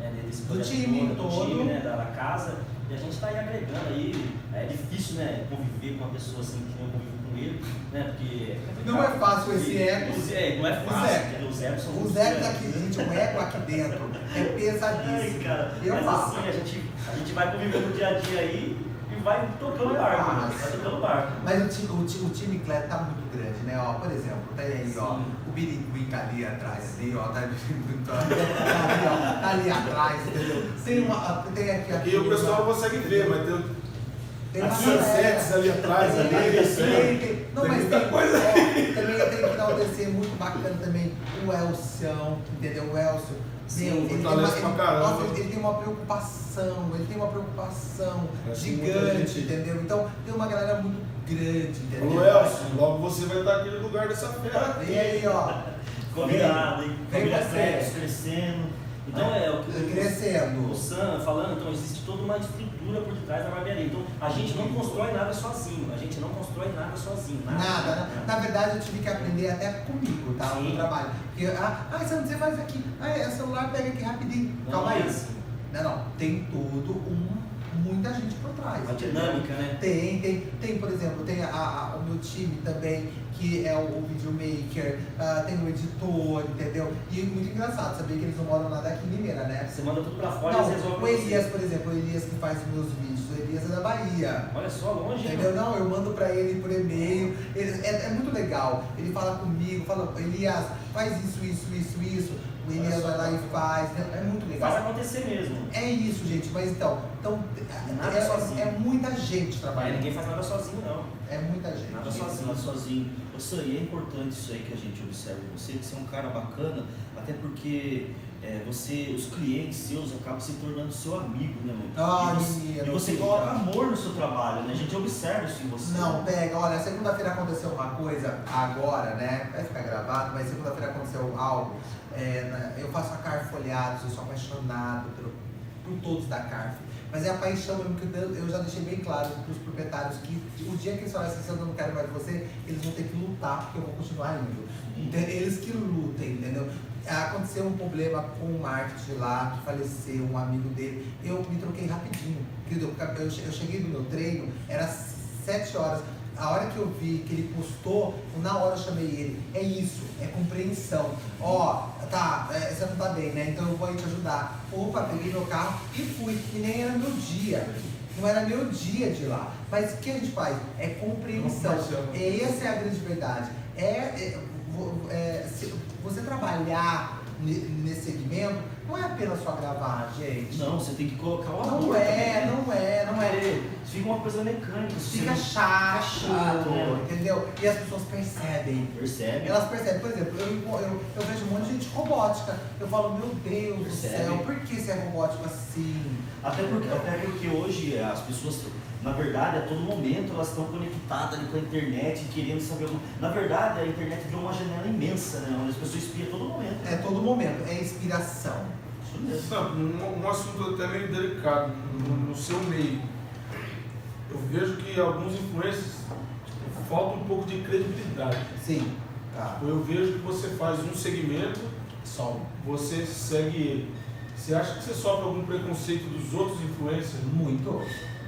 é, desse Do time todo, do time, né, da, da casa. E a gente está aí agregando aí. É difícil, né, conviver com uma pessoa assim que eu convivo ele, né? Porque. Não é fácil esse. Os- É, não é fácil? Os egos são Os grandes. aqui, gente, o ego aqui dentro é Ai, pesadíssimo. cara, Eu mas faço. assim, a gente, a gente vai convivendo no dia a dia aí e vai tocando o barco, né? vai tocando o barco. Mas o time, o time, o time Cleto tá muito grande, né? Ó, por exemplo, tá aí, ó, Sim. o Biringuinca ali atrás, ali, ó, tá, tá ali, ó, tá ali atrás, entendeu? Tem uma, tem aqui, aqui E o pessoal não consegue ver, mas tem, tem as sunsets ali atrás, ali, Tem, tem, não, Tem mas muita tem, coisa. ó, também eu tenho que enaltecer muito bacana também o Elcião, entendeu? O Elcio. Sim, Meu, ele, tem uma, fortalece ele, pra caramba. nossa, ele, ele tem uma preocupação, ele tem uma preocupação muita gigante, entendeu? Então tem uma galera muito grande, entendeu? Falou, Elcio, logo você vai estar aqui no lugar dessa fera. E aí, ó, Combinado, hein? Vem Família crescendo. Então é o que o crescendo. Sam falando, então existe toda uma estrutura por detrás da barbearia. Então a gente não constrói nada sozinho, a gente não constrói nada sozinho. Nada. Nada, né? Na verdade, eu tive que aprender até comigo, tá? Sim. No trabalho. Porque, ah, ah, você faz aqui. Ah, é celular, pega aqui rapidinho. Não Calma é aí. assim. Não, não. Tem todo um. Muita gente por trás. A dinâmica, né? Tem, tem, tem, por exemplo, tem a, a- o meu time também, que é o, o videomaker, ah, tem o editor, entendeu? E muito engraçado, sabia que eles não moram nada aqui em Limeira, né? Você manda tudo pra fora e Não, eles resolvem o. Elias, por exemplo, o Elias que faz os meus vídeos, o Elias é da Bahia. Olha só, longe. Entendeu? Não, eu mando pra ele por e-mail. Ele- é, é muito legal. Ele fala comigo, fala, Elias, faz isso, isso, isso, isso. O Elias vai lá e faz. né? É muito legal. Faz acontecer mesmo. É isso, gente. Mas então, então Nada é, sozinho. é muita gente É, trabalhando. ninguém faz nada sozinho, não. É muita gente. Nada Ninguém sozinho. faz sozinho. Ô, Sam, e é importante isso aí que a gente observa você, que você é um cara bacana, até porque é, você, os clientes seus acabam se tornando seu amigo, né, mano? Ah, e você, e você coloca amor no seu trabalho, né? A gente observa isso em você. Não, pega, olha, segunda-feira aconteceu uma coisa agora, né? Vai ficar gravado, mas segunda-feira aconteceu algo. É, na- eu faço a Carf Folhados, eu sou apaixonado por, por todos da Carf. Mas é a paixão mesmo que eu, já deixei bem claro para os proprietários que o dia que eles falarem assim, eu não quero mais você, eles vão ter que lutar, porque eu vou continuar indo. Então, eles que lutem, entendeu? Aconteceu um problema com o marketing lá, que faleceu, um amigo dele. Eu me troquei rapidinho. Eu che- eu cheguei do meu treino, era sete horas. A hora que eu vi que ele postou, na hora eu chamei ele. É isso, é compreensão. Ó, tá, é, você não tá bem, né? Então eu vou aí te ajudar. Opa, peguei meu carro e fui. E nem era meu dia. Não era meu dia de lá. Mas o que a gente faz? É compreensão. E essa é a grande verdade. É, é, é, se você trabalhar ne- nesse segmento, não é apenas só gravar, gente. Não, você tem que colocar o amor. Não é, né? não é, não é. Porque Fica uma coisa mecânica. Fica chato, chato, né? entendeu? E as pessoas percebem. não Percebe? Elas percebem, por exemplo, eu, eu, eu vejo um monte de gente robótica. Eu falo, meu Deus do céu, por que você é robótico assim? Até porque, até porque hoje as pessoas, na verdade, a todo momento elas estão conectadas ali com a internet, querendo saber. alguma- Na verdade, a internet virou uma janela imensa, né? Onde as pessoas espiam a todo momento. É todo momento, é inspiração. Isso mesmo. Sabe, um, um assunto até meio delicado no, no seu meio. Eu vejo que alguns influencers tipo, falta um pouco de credibilidade. Sim, tá. Eu vejo que você faz um segmento, Sol. você segue ele. Você acha que você sofre algum preconceito dos outros influencers Muito.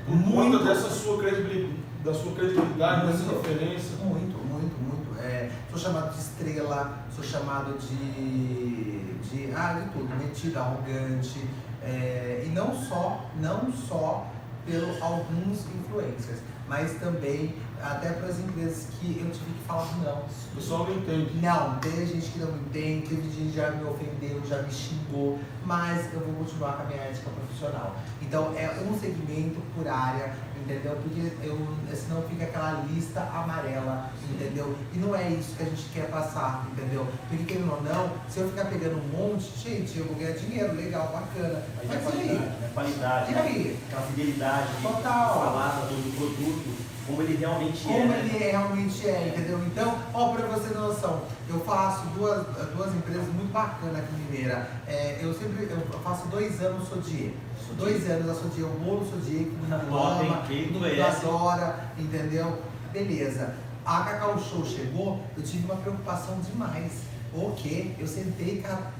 Muito. conta dessa sua credibilidade, da sua credibilidade, dessa Muito. referência? Muito, muito, muito. É, sou chamado de estrela, sou chamado de. de ah, de tudo, metido, arrogante. é, e não só, não só pelo alguns influencers, mas também até para as empresas que eu tive que falar não. O pessoal não entende. Não, teve gente que não me entende, teve gente que já me ofendeu, já me xingou, mas eu vou continuar com a minha ética profissional. Então é um segmento por área, entendeu? Porque eu, senão fica aquela lista amarela, entendeu? E não é isso que a gente quer passar, entendeu? Porque querendo ou não, se eu ficar pegando um monte, gente, eu vou ganhar dinheiro, legal, bacana. Mas, Mas, é qualidade, aí? né? Qualidade. E né? aí? Aquela fidelidade de Total. falar do, produto, como ele realmente é. Como né? ele realmente é, entendeu? Então, ó, pra você ter noção, eu faço duas, duas empresas muito bacanas aqui em Mineira. É, eu sempre eu faço dois anos Sodier. Dois anos a Sodier, o bolo Sodier, que todo mundo Top, hein? ama, Quem todo mundo conhece? adora, entendeu? Beleza. A Cacau Show chegou, eu tive uma preocupação demais. O quê? Eu sentei com a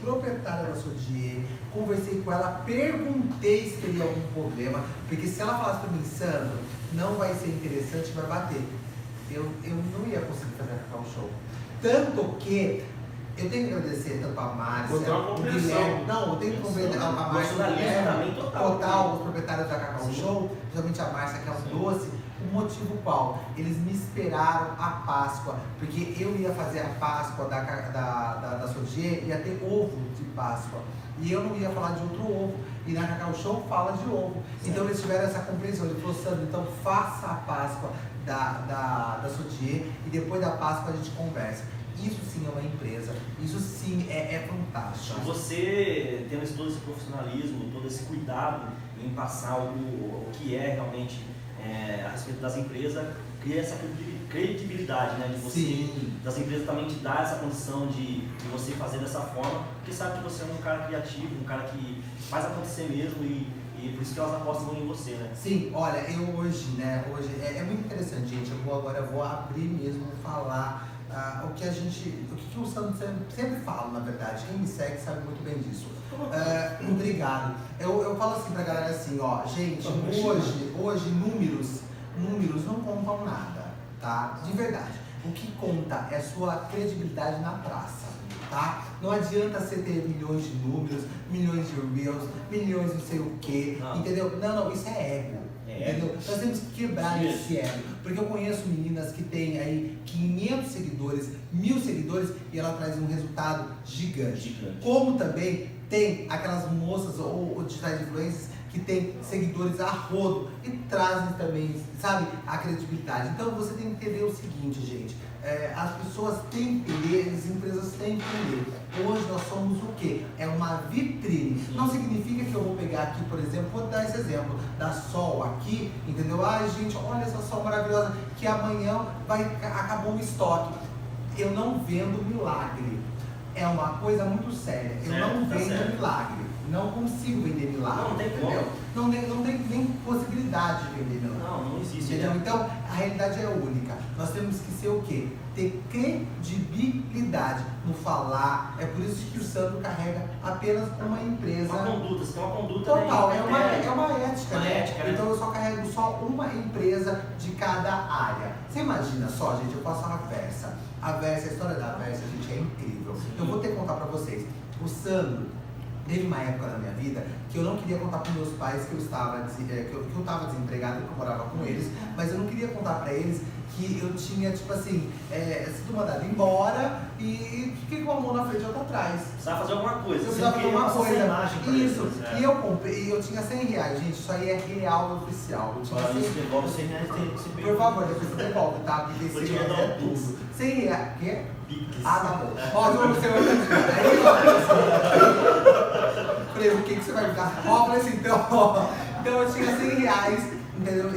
proprietária da Sodier, conversei com ela, perguntei se teria algum problema, porque se ela falasse para mim, Sandro, não vai ser interessante, vai bater. Eu, eu não ia conseguir fazer a Cacau Show. Tanto que eu tenho que agradecer tanto a Márcia, o. Guilherme. Não, eu tenho que agradecer a Márcia, o Guilherme, também total. os proprietários da Cacau Sim. Show, principalmente a Márcia, que é Sim. um doce. O motivo qual? Eles me esperaram a Páscoa, porque eu ia fazer a Páscoa da, da, da, da Sodier, ia ter ovo de Páscoa. E eu não ia falar de outro ovo. E na Cacau Show fala de ovo. Então eles tiveram essa compreensão. Ele falou, Sandro, então faça a Páscoa da, da, da Sodier e depois da Páscoa a gente conversa. Isso sim é uma empresa. Isso sim é, é fantástico. Você tendo todo esse profissionalismo, todo esse cuidado em passar o, o que é realmente é, a respeito das empresas, cria essa credibil- credibilidade, né? De você, Sim. das empresas também te dar essa condição de, de você fazer dessa forma, porque sabe que você é um cara criativo, um cara que faz acontecer mesmo e, e por isso que elas apostam em você, né? Sim, olha, eu hoje, né, hoje é, é muito interessante, gente. Eu vou agora eu vou abrir mesmo, falar ah, o que a gente, o que, o Sandro sempre, fala, na verdade. Quem me segue sabe muito bem disso. Ah, obrigado. Eu, eu falo assim pra galera assim, ó, gente, hoje, hoje números, números não contam nada, tá? De verdade. O que conta é a sua credibilidade na praça, tá? Não adianta você ter milhões de números, milhões de reels, milhões de não sei o quê, Não. entendeu? Não, não, isso é ego. É Entendeu? Nós temos que quebrar esse ego. Porque eu conheço meninas que têm aí 500 seguidores, mil seguidores e ela traz um resultado gigante. Gigante. Como também tem aquelas moças ou, ou digitais influencers que têm seguidores a rodo e trazem também, sabe, a credibilidade. Então você tem que entender o seguinte, gente. É, as pessoas têm que entender, as empresas têm que entender. Hoje nós somos o quê? É uma vitrine. Não significa que eu vou pegar aqui, por exemplo, vou dar esse exemplo da Sol aqui, entendeu? Ai, gente, olha essa Sol maravilhosa que amanhã vai acabou o estoque. Eu não vendo milagre. É uma coisa muito séria. Eu Certo, não tá vendo certo. milagre. Não consigo vender milagre. Não tem entendeu? Não tem, não tem nem possibilidade de vender milagre. Não, não existe. Entendeu? né? Então, a realidade é única. Nós temos que ser o quê? Ter credibilidade no falar. É por isso que o Sandro carrega apenas uma empresa. Uma conduta, você tem uma conduta Total, né? é uma, é uma ética, Uma né? ética, né? Então eu só carrego só uma empresa de cada área. Você imagina só, gente, eu faço a Versa. A Versa, a história da Versa, gente, é incrível. Eu vou ter que contar pra vocês. O Sandro teve uma época na minha vida que eu não queria contar para meus pais que eu estava eh, que eu, que eu estava desempregado, que eu morava com eles, mas eu não queria contar para eles que eu tinha, tipo assim, é, sido mandado embora e fiquei com uma mão na frente e outra atrás. Precisava fazer alguma coisa. Eu precisava queria de uma passar coisa. Isso. eles, né? E eu comprei, e eu tinha 100 reais, gente. Isso aí é real oficial. Eu tinha Falando 100 isso, devolve 100 reais tem que ser Por favor, depois você devolve, tá? Porque Vou 100 te reais é tudo. 100 reais. Quê? Pix. Ah, tá bom. Ó, se você vai Aí, ó. Falei, o que, que você vai me dar? Ó, falei assim, então, ó. Então eu tinha 100 reais, entendeu?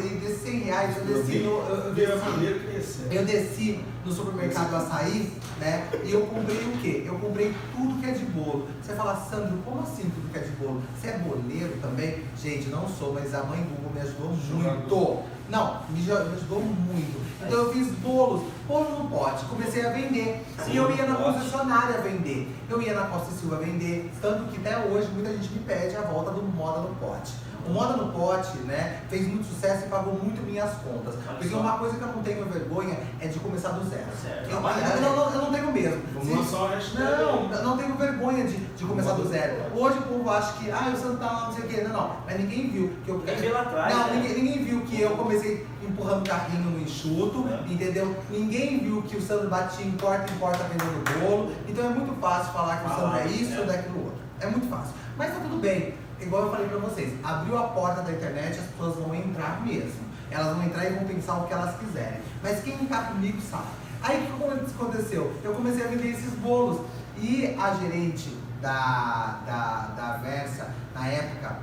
E desses 100 reais eu desci no. Eu, eu desci, eu desci no supermercado açaí, né? E eu comprei o quê? Eu comprei tudo que é de bolo. Você fala, Sandro, como assim tudo que é de bolo? Você é boleiro também? Gente, não sou, mas a mãe Google me ajudou muito. Não, me ajudou muito. Então eu fiz bolos, bolo no pote, comecei a vender. Sim, e eu ia na concessionária vender. Eu ia na Costa Silva vender. Tanto que até hoje muita gente me pede a volta do Moda no Pote. O Moda no Pote, né, fez muito sucesso e pagou muito minhas contas. Porque uma coisa que eu não tenho vergonha é de começar do zero. Certo. Eu, eu não, não- eu não tenho mesmo. Vamos Se- lançar o hashtag Não, eu não tenho vergonha de, de começar do zero. Hoje o povo acha que, ah, o tá lá, não sei o quê. Não, não. Mas ninguém viu que eu. Ninguém lá atrás, Não, né? ninguém, ninguém viu que eu comecei empurrando carrinho no enxuto, É. entendeu? Ninguém viu que o Sandro batia em porta em porta vendendo bolo. Então é muito fácil falar que o Sandro é isso é. ou daquilo outro. É muito fácil. Mas tá tudo bem. Igual eu falei pra vocês, abriu a porta da internet, as pessoas vão entrar mesmo. Elas vão entrar e vão pensar o que elas quiserem. Mas quem tá comigo sabe. Aí o que aconteceu? Eu comecei a vender esses bolos. E a gerente da, da, da Versa, na época,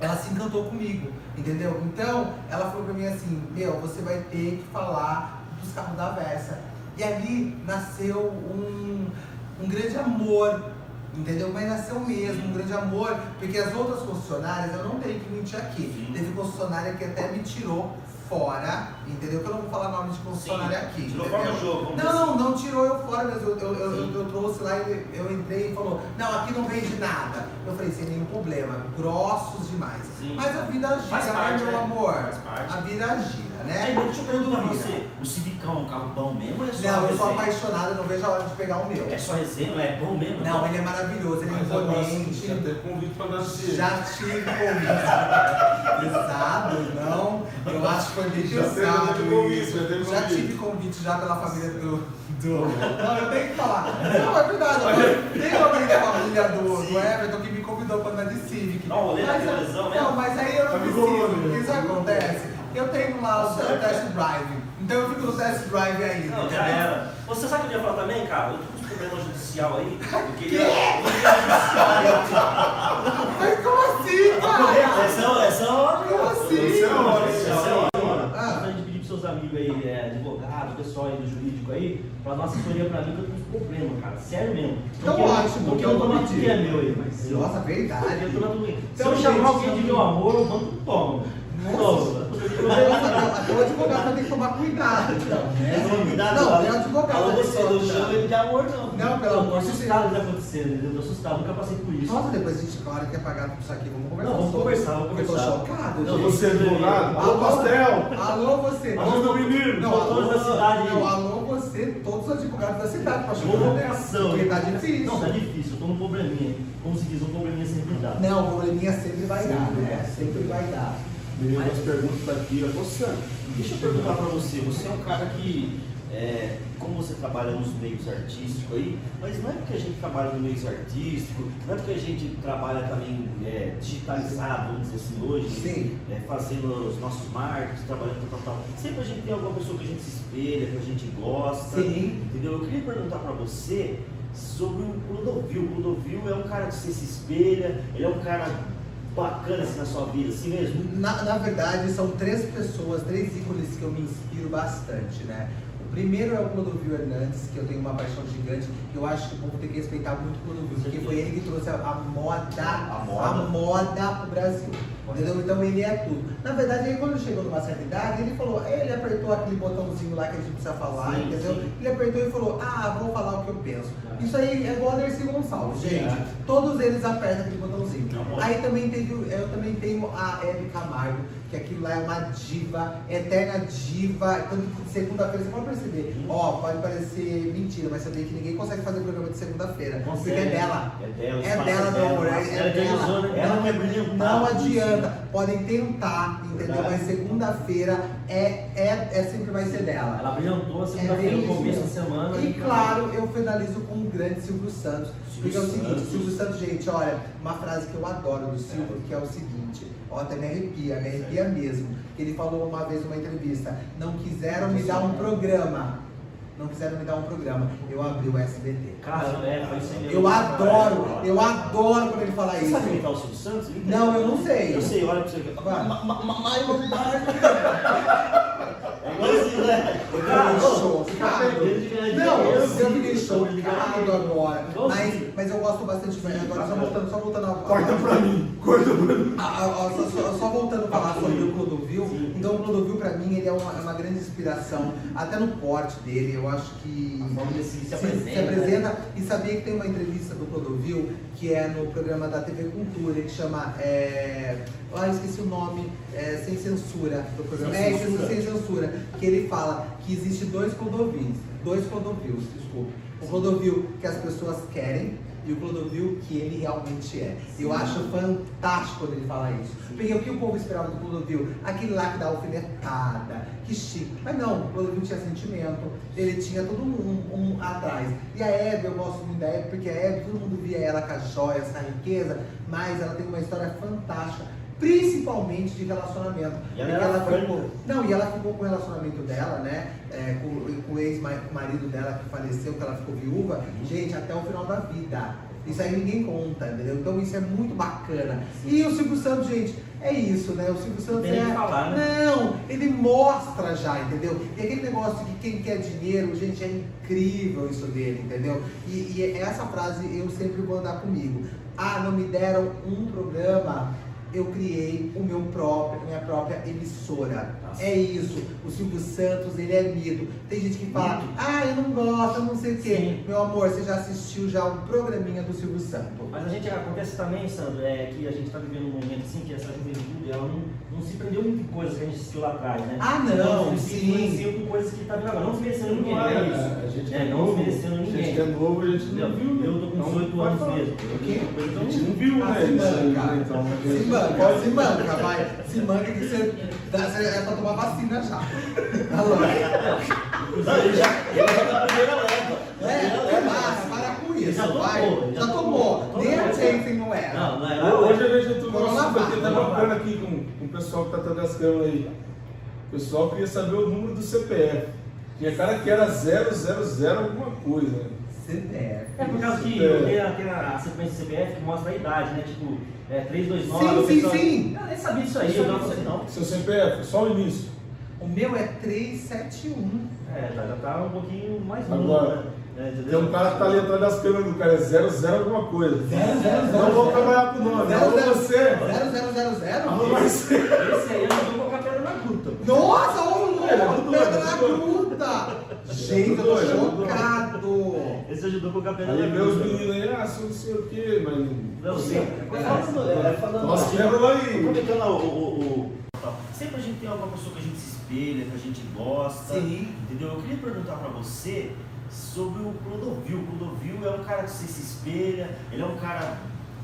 ela se encantou comigo, entendeu? Então, ela falou pra mim assim, meu, você vai ter que falar dos carros da Versa. E ali nasceu um, um grande amor, entendeu? Mas nasceu mesmo um grande amor, porque as outras concessionárias, eu não tenho que mentir aqui, Sim. teve concessionária que até me tirou fora, entendeu? Que eu não vou falar nome de concessionária aqui. Tirou entendeu? fora do jogo, vamos dizer Não, não tirou eu fora, mas eu, eu, eu, Sim. eu trouxe lá e eu entrei e falou, não, aqui não vende nada. Eu falei, sem nenhum problema, grossos demais. Sim. Mas a vida gira, né, meu né? amor? A vida gira, né? Aí, deixa eu perguntar pra você, o Civicão é um carro bom mesmo ou é só Não, eu sou resenha? apaixonado, não vejo a hora de pegar o meu. É só resenha, é bom mesmo? Não, ele é maravilhoso, ele é Mas agora sim, imponente. já teve convite pra esse. Já tive convite. Pesado, não. Eu acho que foi bem Já teve pesado convite, isso. já teve Já convite. tive convite já pela família do. do... Não, eu tenho que falar. Não, é verdade. eu- Tem alguém da família do, do Everton que me convidou para andar de Civic. Não, o rolê Mas da televisão, né? Não, mas aí eu não Tá me preciso. né? Isso acontece. Eu tenho lá o Certo. test drive. Então eu fico no test drive ainda. Não, já era. Você sabe o que eu ia falar também, cara? Eu tô com uns problemas judicial aí. Eu queria. Mas como assim, cara? Essa, essa é hora. Como assim? Essa é a hora, Essa é hora. Ah. A gente pedir pros seus amigos aí, é, advogados, pessoal aí do jurídico aí, pra dar uma assessoria pra mim, que eu tô com uns problemas, cara. Sério mesmo. Então Porque ótimo, Porque então eu tô na que é meu aí, mas. Nossa, verdade. eu tô na tudo- Se Então, eu chamar alguém de então- meu amor, o banco toma. Nossa. O advogado tem que tomar cuidado, né? Toma cuidado, Não, um advogado. Alô, tem você que não tomar chama ele de amor, não. Não, pelo Eu amor de Deus. de acontecer, entendeu? Eu tô assustado, nunca passei por isso. Nossa, depois a gente, claro, quer pagar tudo isso aqui. Vamos conversar. Não, vamos conversar, vamos Porque Eu tô conversar. chocado, Não. Você é advogado? Alô, pastel! Alô, você. Ajuda o menino! Não, alô, da cidade. Não, alô, você, todos os advogados da cidade, pra Boa ajudar, né? vocação. Porque tá difícil. Não, tá difícil, eu tô num probleminha. Como se diz, um probleminha sempre dá. Não, o probleminha sempre vai dar, né? Sempre vai dar. Menino, as perguntas tá aqui, ó. Você. Deixa eu perguntar pra você, você é um cara que, é, como você trabalha nos meios artísticos aí, mas não é porque a gente trabalha no meio artístico, não é porque a gente trabalha também é, digitalizado, vamos dizer assim, hoje, é, fazendo os nossos marcos, trabalhando tal, tal, tal. Sempre a gente tem alguma pessoa que a gente se espelha, que a gente gosta, Sim. entendeu? Eu queria perguntar pra você sobre o Clodovil. O Clodovil é um cara que você se espelha, ele é um cara bacana assim na sua vida, assim mesmo? Na, na verdade, são três pessoas, três ícones que eu me inspiro bastante, né? O primeiro é o Clodovil Hernandes, que eu tenho uma paixão gigante. Eu acho que o povo tem que respeitar muito o Clodovil, porque foi ele que trouxe a, a moda, A moda. a moda pro Brasil. Entendeu? Então ele é tudo. Na verdade, aí quando ele chegou numa certa idade, ele falou, ele apertou aquele botãozinho lá que a gente precisa falar, Sim, entendeu? sim. Ele apertou e falou, ah, vou falar o que eu penso. Isso aí é igual a Dercy Gonçalves, gente. É. Todos eles apertam aquele botãozinho. Não, bom. Aí também teve, o- eu também tenho a Hebe Camargo, que aquilo lá é uma diva, eterna diva. Quando segunda-feira você pode perceber, ó, pode parecer mentira, mas você vê que ninguém consegue fazer programa de segunda-feira. Porque é dela. É dela, o É espaço dela, meu amor, é, é ela dela. Ela vai brilhantar Não tudo isso, adianta. Podem tentar, entendeu? Mas segunda-feira é, é, é sempre vai ser dela. Ela brilhantou a É segunda-feira, bem no começo da semana. E claro, eu finalizo com o grande Silvio Santos. Silvio porque é o seguinte, Santos. Silvio Santos, gente, olha, uma frase que eu adoro do Silvio, que é o seguinte, ó, até me arrepia, me arrepia mesmo. Ele falou uma vez numa entrevista, não quiseram me dar um programa. Não quiseram me dar um programa. Eu abri o SBT. Cara, é, foi mesmo. Eu adoro, eu adoro quando ele fala Você isso. sabe imitar o Silvio Santos? Não, eu não sei. Eu sei, olha pra você ver. Vai. Ma- ma- ma- Maio É igualzinho, né? Ganha Não, eu, fiquei chocado agora. Mas, mas eu gosto bastante de agora, só voltando, só voltando a. Corta pra mim, corta pra mim. Só, voltando a falar sobre o Clodovil, Sim. então o Clodovil pra mim ele é uma, é uma grande inspiração, até no porte dele, eu acho que se- se se, apresenta, se apresenta. E sabia que tem uma entrevista do Clodovil, que é no programa da TV Cultura, que chama, é... ah, eu esqueci o nome, é, Sem Censura, do programa. Sem é, Censura. Sem Censura, que ele fala que existe dois Clodovils, dois Clodovils, desculpa. O Clodovil que as pessoas querem, e o Clodovil que ele realmente é. Eu acho fantástico quando ele fala isso. Porque o que o povo esperava do Clodovil? Aquele lá que dá alfinetada, que chique. Mas não, o Clodovil tinha sentimento, ele tinha todo um, um atrás. E a Hebe, eu gosto muito da Hebe, porque a Hebe, todo mundo via ela com as joias, com a riqueza, mas ela tem uma história fantástica. Principalmente de relacionamento. E ela franca. ficou, não, e ela ficou com o relacionamento dela, né? é, com, com o ex-marido dela que faleceu, que ela ficou viúva, gente, até o final da vida. Isso aí ninguém conta, entendeu? Então isso é muito bacana. E o Silvio Santos, gente, é isso, né? O Silvio Santos Tem é. falar, né? Não, ele mostra já, entendeu? E aquele negócio de que quem quer dinheiro, gente, é incrível isso dele, entendeu? E, e essa frase eu sempre vou andar comigo. Ah, não me deram um programa. Eu criei o meu próprio, a minha própria emissora. Nossa. É isso. O Silvio Santos, ele é mito. Tem gente que fala, Mito. ah, eu não gosto, eu não sei o quê. Sim. Meu amor, você já assistiu já um programinha do Silvio Santos. Mas a gente acontece também, Sandro, é que a gente está vivendo um momento assim que essa juventude ela não, não se prendeu muito em coisas que a gente assistiu lá atrás, né? Ah, não, Então, se sim. influencia com coisas que tá vindo agora. Não desmerecendo ninguém, Não não é isso. a gente É, é não desmerecendo A gente ninguém. que é novo, a gente não Entendeu? viu. Eu tô com Então, 18 pode anos falar. mesmo. O quê? A Então, gente não viu, Ah, né? se manca. né? Então, a Se manca, pode- se manca, vai. Se manca que você, dá, você é pra tomar vacina já. Alô? Ele já, ele já tá na primeira leva. É, é massa, para com isso, Já tomou, vai. já Já tomou. tomou. Nem a Tomou. Jensen não era. Não, não é Hoje a gente entrou no Vamos lá, assunto aqui, tá vamos lá. bacana aqui com, com o pessoal que tá atrás das câmeras aí. O pessoal queria saber o número do CPF. Tinha cara que era 000 alguma coisa. CPF. É por causa que É. tem a, tem a sequência CPF que mostra a idade, né? Tipo, é 329. Sim, sim, pessoal- sim. Eu nem sabia disso aí, Eu eu não sei, sei não. Seu CPF, só o início. O meu é 371. É, já, já tá um pouquinho mais novo, Agora, né? É, Tem um cara que tá ali atrás das câmeras do cara, é 00 alguma coisa. Zero, zero, zero, Não vou trabalhar com o nome, Zero, alô zero. você. 0000? Alô você. Esse aí eu não vou colocar pedra na gruta. Nossa, ô louco! É, Pedra na tudo gruta! Gente, eu tô chocado! Esse ajudou a colocar pedra Aí gruta. meninos aí, ah, sou não sei o quê, mas. Não, sim. Falando, é, falando Nossa, quebra lá aí. Aproveitando o, o, o- Sempre a gente tem alguma pessoa que a gente se espelha, que a gente gosta. Sim. Entendeu? Eu queria perguntar pra você sobre o Clodovil. O Clodovil é um cara que você se espelha, ele é um cara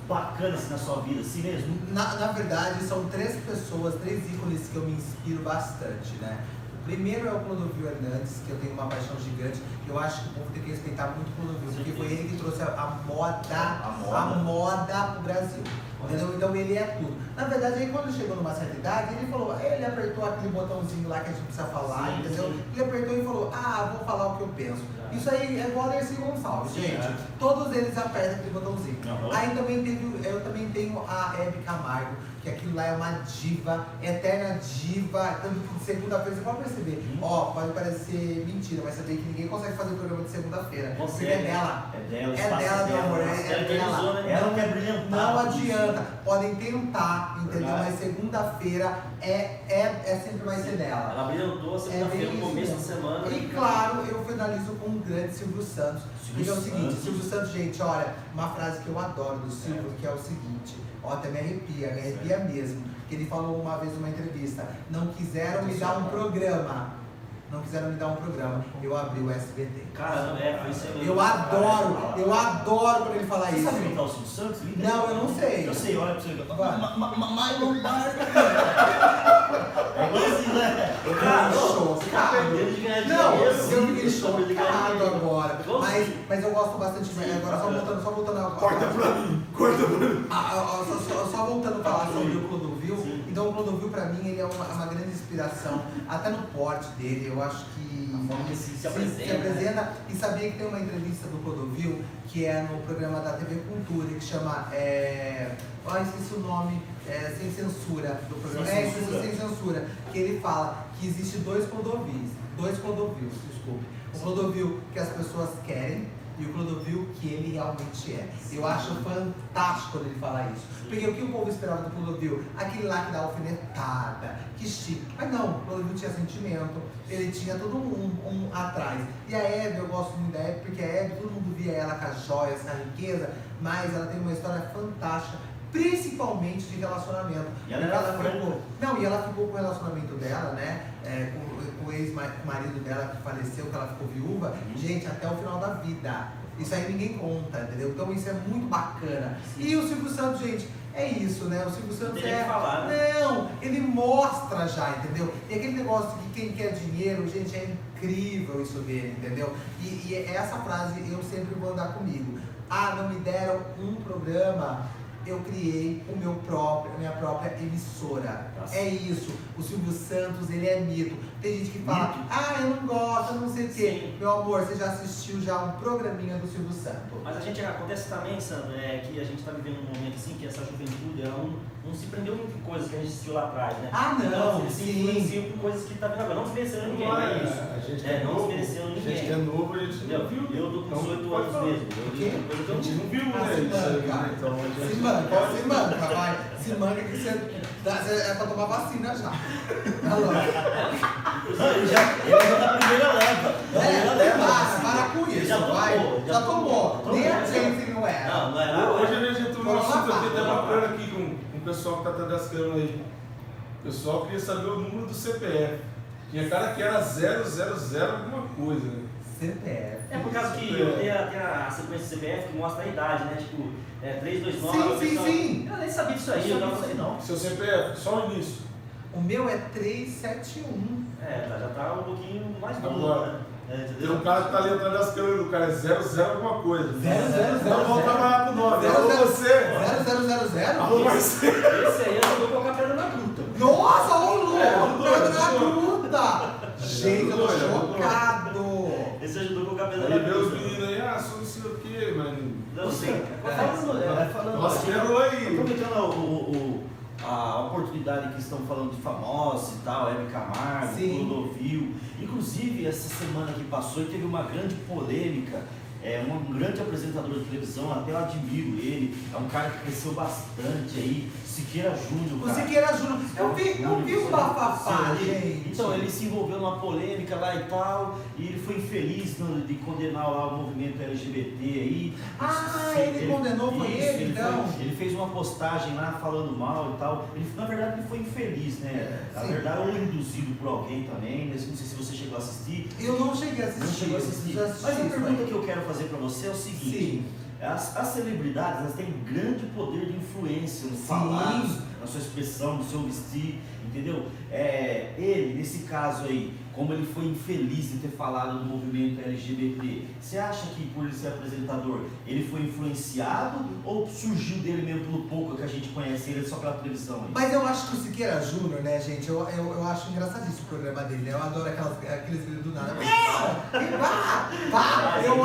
bacana assim na sua vida, assim mesmo? Na, na verdade, são três pessoas, três ícones que eu me inspiro bastante, né? O primeiro é o Clodovil Hernandes, que eu tenho uma paixão gigante. Eu acho que o povo tem que respeitar muito o Clodovil, porque foi ele que trouxe a, a moda, A moda. a moda pro Brasil. Entendeu? Então ele é tudo. Na verdade, aí quando chegou numa certa idade, ele falou, ele apertou aquele botãozinho lá que a gente precisa falar, Sim, entendeu? sim. Ele apertou e falou, ah, vou falar o que eu penso. Isso aí é a Dercy Gonçalves, gente. é. Todos eles apertam aquele botãozinho. Aham. Aí também teve, eu também tenho a Hebe Camargo, que aquilo lá é uma diva, eterna diva, tanto que segunda-feira, você pode perceber, Hum. ó, pode parecer mentira, mas saber que ninguém consegue fazer programa de segunda-feira. Porque Consegue. é dela. É dela, o É dela, meu amor, é, é ela dela. né? Ela quer brilhantar. Não adianta. né? Podem tentar, entendeu? Verdade. Mas segunda-feira é, é, é sempre vai ser dela. Ela brilhantou a segunda-feira É no começo da semana. E claro, eu finalizo com o grande Silvio Santos. Silvio Porque é o seguinte, Santos. Silvio Santos, gente, olha, uma frase que eu adoro do Silvio, que é o seguinte, ó, até me arrepia, me arrepia mesmo. Que ele falou uma vez numa entrevista, não quiseram me dar um programa. Não quiseram me dar um programa. Eu abri o SBT. Cara, é, foi isso aí. Eu adoro, eu adoro quando ele fala Você isso. sabe imitar o Silvio Santos? Linda. Não, eu não sei. Eu sei, olha pra você ver. Vai. Ma- ma- ma- My Lombardi. É igualzinho, né? Eu fiquei você tá de Não, eu fiquei Você tá de chocado dinheiro. agora. Mas, mas eu gosto bastante. Sim, agora só voltando, só voltando a. Corta pra mim, corta pra mim. Ah, ah, ah, só, voltando a falar sobre o Clodovil, então o Clodovil pra mim ele é uma, uma grande inspiração, até no porte dele, eu acho que se- se se apresenta, apresenta. E sabia que tem uma entrevista do Clodovil, que é no programa da TV Cultura, que chama. É... Ah, esqueci o nome, é, Sem Censura do programa. Sem é, Censura. Sem Censura. Que ele fala que existe dois Clodovis, dois Clodovils, desculpe. O Clodovil que as pessoas querem e o Clodovil que ele realmente é. Eu acho fantástico quando ele fala isso. Porque o que o povo esperava do Clodovil? Aquele lá que dá alfinetada, que chique. Mas não, o Clodovil tinha sentimento, ele tinha todo um, um atrás. E a Hebe, eu gosto muito da Hebe, porque a Hebe, todo mundo via ela com as joias, com a riqueza, mas ela tem uma história fantástica, principalmente de relacionamento. E ela era ficou, não, e ela ficou com o relacionamento dela, né? é, com o ex-marido dela que faleceu, que ela ficou viúva, Uhum. gente, até o final da vida. Isso aí ninguém conta, entendeu? Então isso é muito bacana. E o Silvio Santos, gente, é isso, né? O Silvio Santos Tem é. falar, né? Não, ele mostra já, entendeu? E aquele negócio de que quem quer dinheiro, gente, é incrível isso dele, entendeu? E, e essa frase eu sempre vou andar comigo. Ah, não me deram um programa, eu criei o meu próprio, a minha própria emissora. Nossa. É isso. O Silvio Santos, ele é mito. Tem gente que fala, Mito? ah, eu não gosto, eu não sei o quê. Sim. Meu amor, você já assistiu já um programinha do Silvio Santos. Mas a gente acontece também, Sandro, é que a gente está vivendo um momento assim que essa juventude ela não, não se prendeu muito em coisas que a gente assistiu lá atrás, né? Ah, não, Então, eles se sim. influenciam por coisas que tá vendo agora. Não desmerecendo ninguém, não é isso. a gente É, é não novo, desmerecendo a gente ninguém. é novo, a gente não viu. Eu tô com Então, 18 pode anos mesmo. Eu, quê? eu, eu, A gente não viu, Ah, né? se né? Então a gente Se manca, se manca, vai. Se manca que você, dá- você é pra tomar vacina já. Alô. Ele já, ele já tá primeira leva. Primeira É, leva. para, para com isso, já tomou, vai. já Já tomou. tomou. Nem a Jensen não era. Não, não era. Hoje a gente entrou num assunto aqui lá. bacana aqui com, com o pessoal que tá atrás das câmeras aí. O pessoal queria saber o número do CPF. Tinha cara que era 000 alguma coisa, né? CPF. É por causa que É. tem a, tem a sequência CPF que mostra a idade, né? Tipo, é 3, 2, 9. Sim, a sim, sim. Eu nem sabia disso aí, eu tava assim, não. Seu CPF, só o início. O meu é 371. É, tá, já tá um pouquinho mais duro, né? É, Tem um cara que tá ali atrás das câmeras, o cara é 00 alguma coisa. Zero, zero, zero, Então vamos zero. trabalhar com o nome. Zero, Alô zero. você! 0000? Alô Marcelo! Esse aí eu vou colocar pedra na gruta. Nossa, ô louco! É, Pedra na gruta! Gente, eu tô chocado! Esse ajudou a colocar pedra na Aí vê os gruta. meninos aí, ah, sou não sei o quê, mas. Não sei. É, Falando, é, falando Nossa, assim, quero aí. Aproveitando o, o- a oportunidade que estão falando de famosos e tal, Hebe Camargo. Clodovil. Inclusive, essa semana que passou teve uma grande polêmica. É um grande apresentador de televisão, até eu admiro ele. É um cara que cresceu bastante aí. Siqueira Júnior. O cara. Siqueira Júnior, eu vi, eu vi o bafafá, ele- gente. Então, ele se envolveu numa polêmica lá e tal, e ele foi infeliz no- de condenar lá o movimento LGBT aí. Ah, Sim, ele condenou, foi ele, então? foi- ele fez uma postagem lá falando mal e tal. Ele, na verdade, ele foi infeliz, né? Na Sim. verdade, ou induzido por alguém também, mas não sei se você chegou a assistir. Eu não cheguei a assistir. Não chegou a assistir. Mas a pergunta que eu quero fazer pra você é o seguinte. Sim. As, as celebridades elas têm grande poder de influência no falar, na sua expressão, no seu vestir, entendeu? É, ele, nesse caso aí, como ele foi infeliz em ter falado do movimento LGBT, você acha que por ele ser apresentador, ele foi influenciado ou surgiu dele mesmo pelo pouco que a gente conhece ele só pela televisão aí? Mas eu acho que o Siqueira Júnior, né, gente, eu, eu, eu acho engraçadíssimo o programa dele, né? Eu adoro aquelas, aqueles vídeos do nada. Meu! Vá! Vá! Eu, não.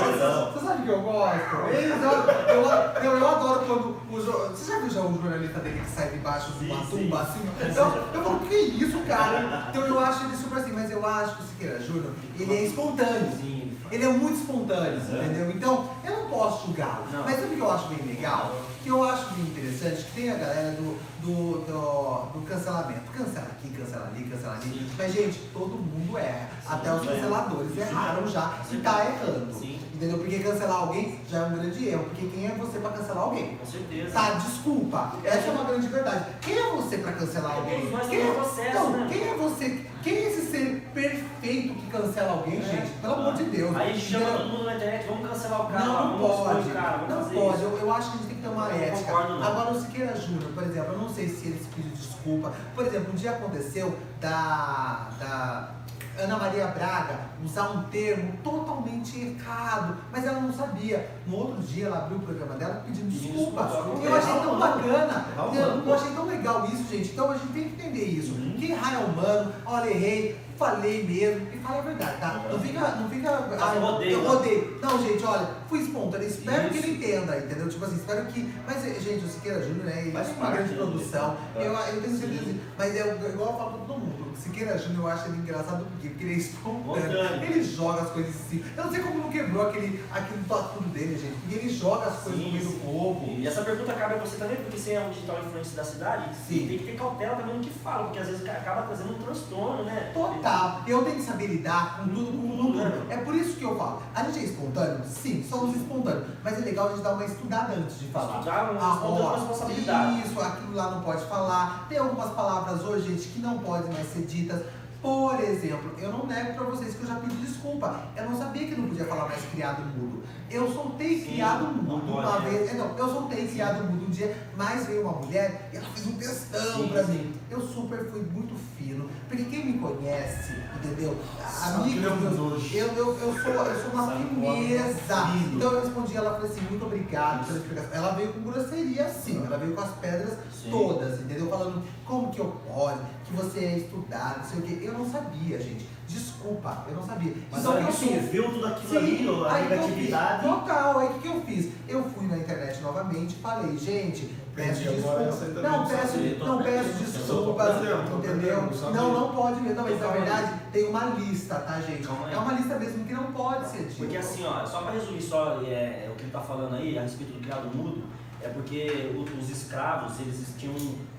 você sabe que eu gosto? Eu, eu, eu, adoro quando o jo- Você já viu já o jornalista dele que sai debaixo de uma Sim, sim. tumba assim? Eu, eu falo, que isso, cara? Então eu acho ele super assim, mas eu acho que o Siqueira Júnior, ele é espontâneo. Sim. Ele é muito espontâneo, É. entendeu? Então, eu não posso julgá-lo. Mas sabe o que eu acho bem legal? Que eu acho bem interessante que tem a galera do, do, do, do cancelamento. Cancela aqui, cancela ali, cancela ali. Sim. Mas, gente, todo mundo erra. Sim, Até os é. canceladores Sim. erraram já e tá errando. Sim. Entendeu? Porque cancelar alguém já é um grande erro. Porque quem é você pra cancelar alguém? Com certeza. Tá, desculpa. Essa é uma grande verdade. Quem é você pra cancelar alguém? Nós Quem é, processo, então, né? quem é você? Quem é esse ser perfeito que cancela alguém, É. gente? Pelo amor de Deus. Aí chama Entendeu? todo mundo na internet, vamos cancelar o cara, Não, não pode. cara, não pode. Eu, eu acho que a gente tem que ter uma Eu ética. concordo. Agora, o Siqueira Júnior, por exemplo, eu não sei se ele se pediu desculpa. Por exemplo, um dia aconteceu da, da Ana Maria Braga usar um termo totalmente errado, mas ela não sabia. No outro dia, ela abriu o programa dela pedindo desculpa. desculpa. Eu achei tão bacana. Eu, eu achei tão legal isso, gente. Então a gente tem que entender isso. Uhum. Que errar é humano. Olha, errei, falei mesmo. E fala a verdade, tá? Não fica. Não fica Ah, eu odeio, eu né? odeio. Não, gente, olha, fui espontâneo. Espero que Isso. ele entenda, entendeu? Tipo assim, espero que. Mas, gente, o Siqueira Júnior, né? Ele Faz tem uma grande né? produção. É. Eu, eu tenho certeza. Mas é igual eu falo pra todo mundo. Siqueira Júnior, eu acho ele engraçado porque, porque ele é espontâneo. Ele joga as coisas assim. Eu não sei como não quebrou aquele, aquele tudo dele, gente. Porque ele joga as coisas no meio do povo. E essa pergunta cabe a você também, porque você é um digital influencer da cidade, Sim. e tem que ter cautela também no que fala, porque às vezes acaba trazendo um transtorno, né? Total. Eu tenho que saber lidar com tudo, com tudo. É por isso que eu falo. A gente é espontâneo? Sim, somos espontâneos. Mas é legal a gente dar uma estudada antes de falar. Estudar, uma Ah, responsabilidade. Isso, aquilo lá não pode falar. Tem algumas palavras hoje, gente, que não podem mais ser ditas. Por exemplo, eu não nego pra vocês que eu já pedi desculpa. Eu não sabia que não podia falar mais criado mudo. Eu soltei Sim, criado mudo uma é. vez. é, Não, eu soltei criado mudo um dia, mas veio uma mulher e ela fez um textão Sim, pra mim. Eu super fui muito fino. Porque quem me conhece, entendeu? Amigos meus, eu, eu, eu, sou, eu sou uma firmeza. Lindo. Então eu respondi, ela falou assim, muito obrigado pela explicação. Ela veio com grosseria sim, ela veio com as pedras Sim. todas, entendeu? Falando como que eu posso, que você é estudado, não sei o quê. Eu não sabia, gente. Desculpa, eu não sabia. Mas Então, ela eu fiz? resolveu tudo aquilo ali, ó, a negatividade. Total, aí o que, que eu fiz? Eu fui na internet novamente e falei, gente, Peço Entendi, agora desculpa. essa também Não, não peço, não peço desculpas, entendeu? não. Não, não pode mesmo. Não, mas na verdade tem uma lista, tá, gente? É uma lista mesmo que não pode ser dita. Porque assim, ó, só para resumir só é, é, o que ele está falando aí a respeito do criado mudo, é porque os escravos, eles tinham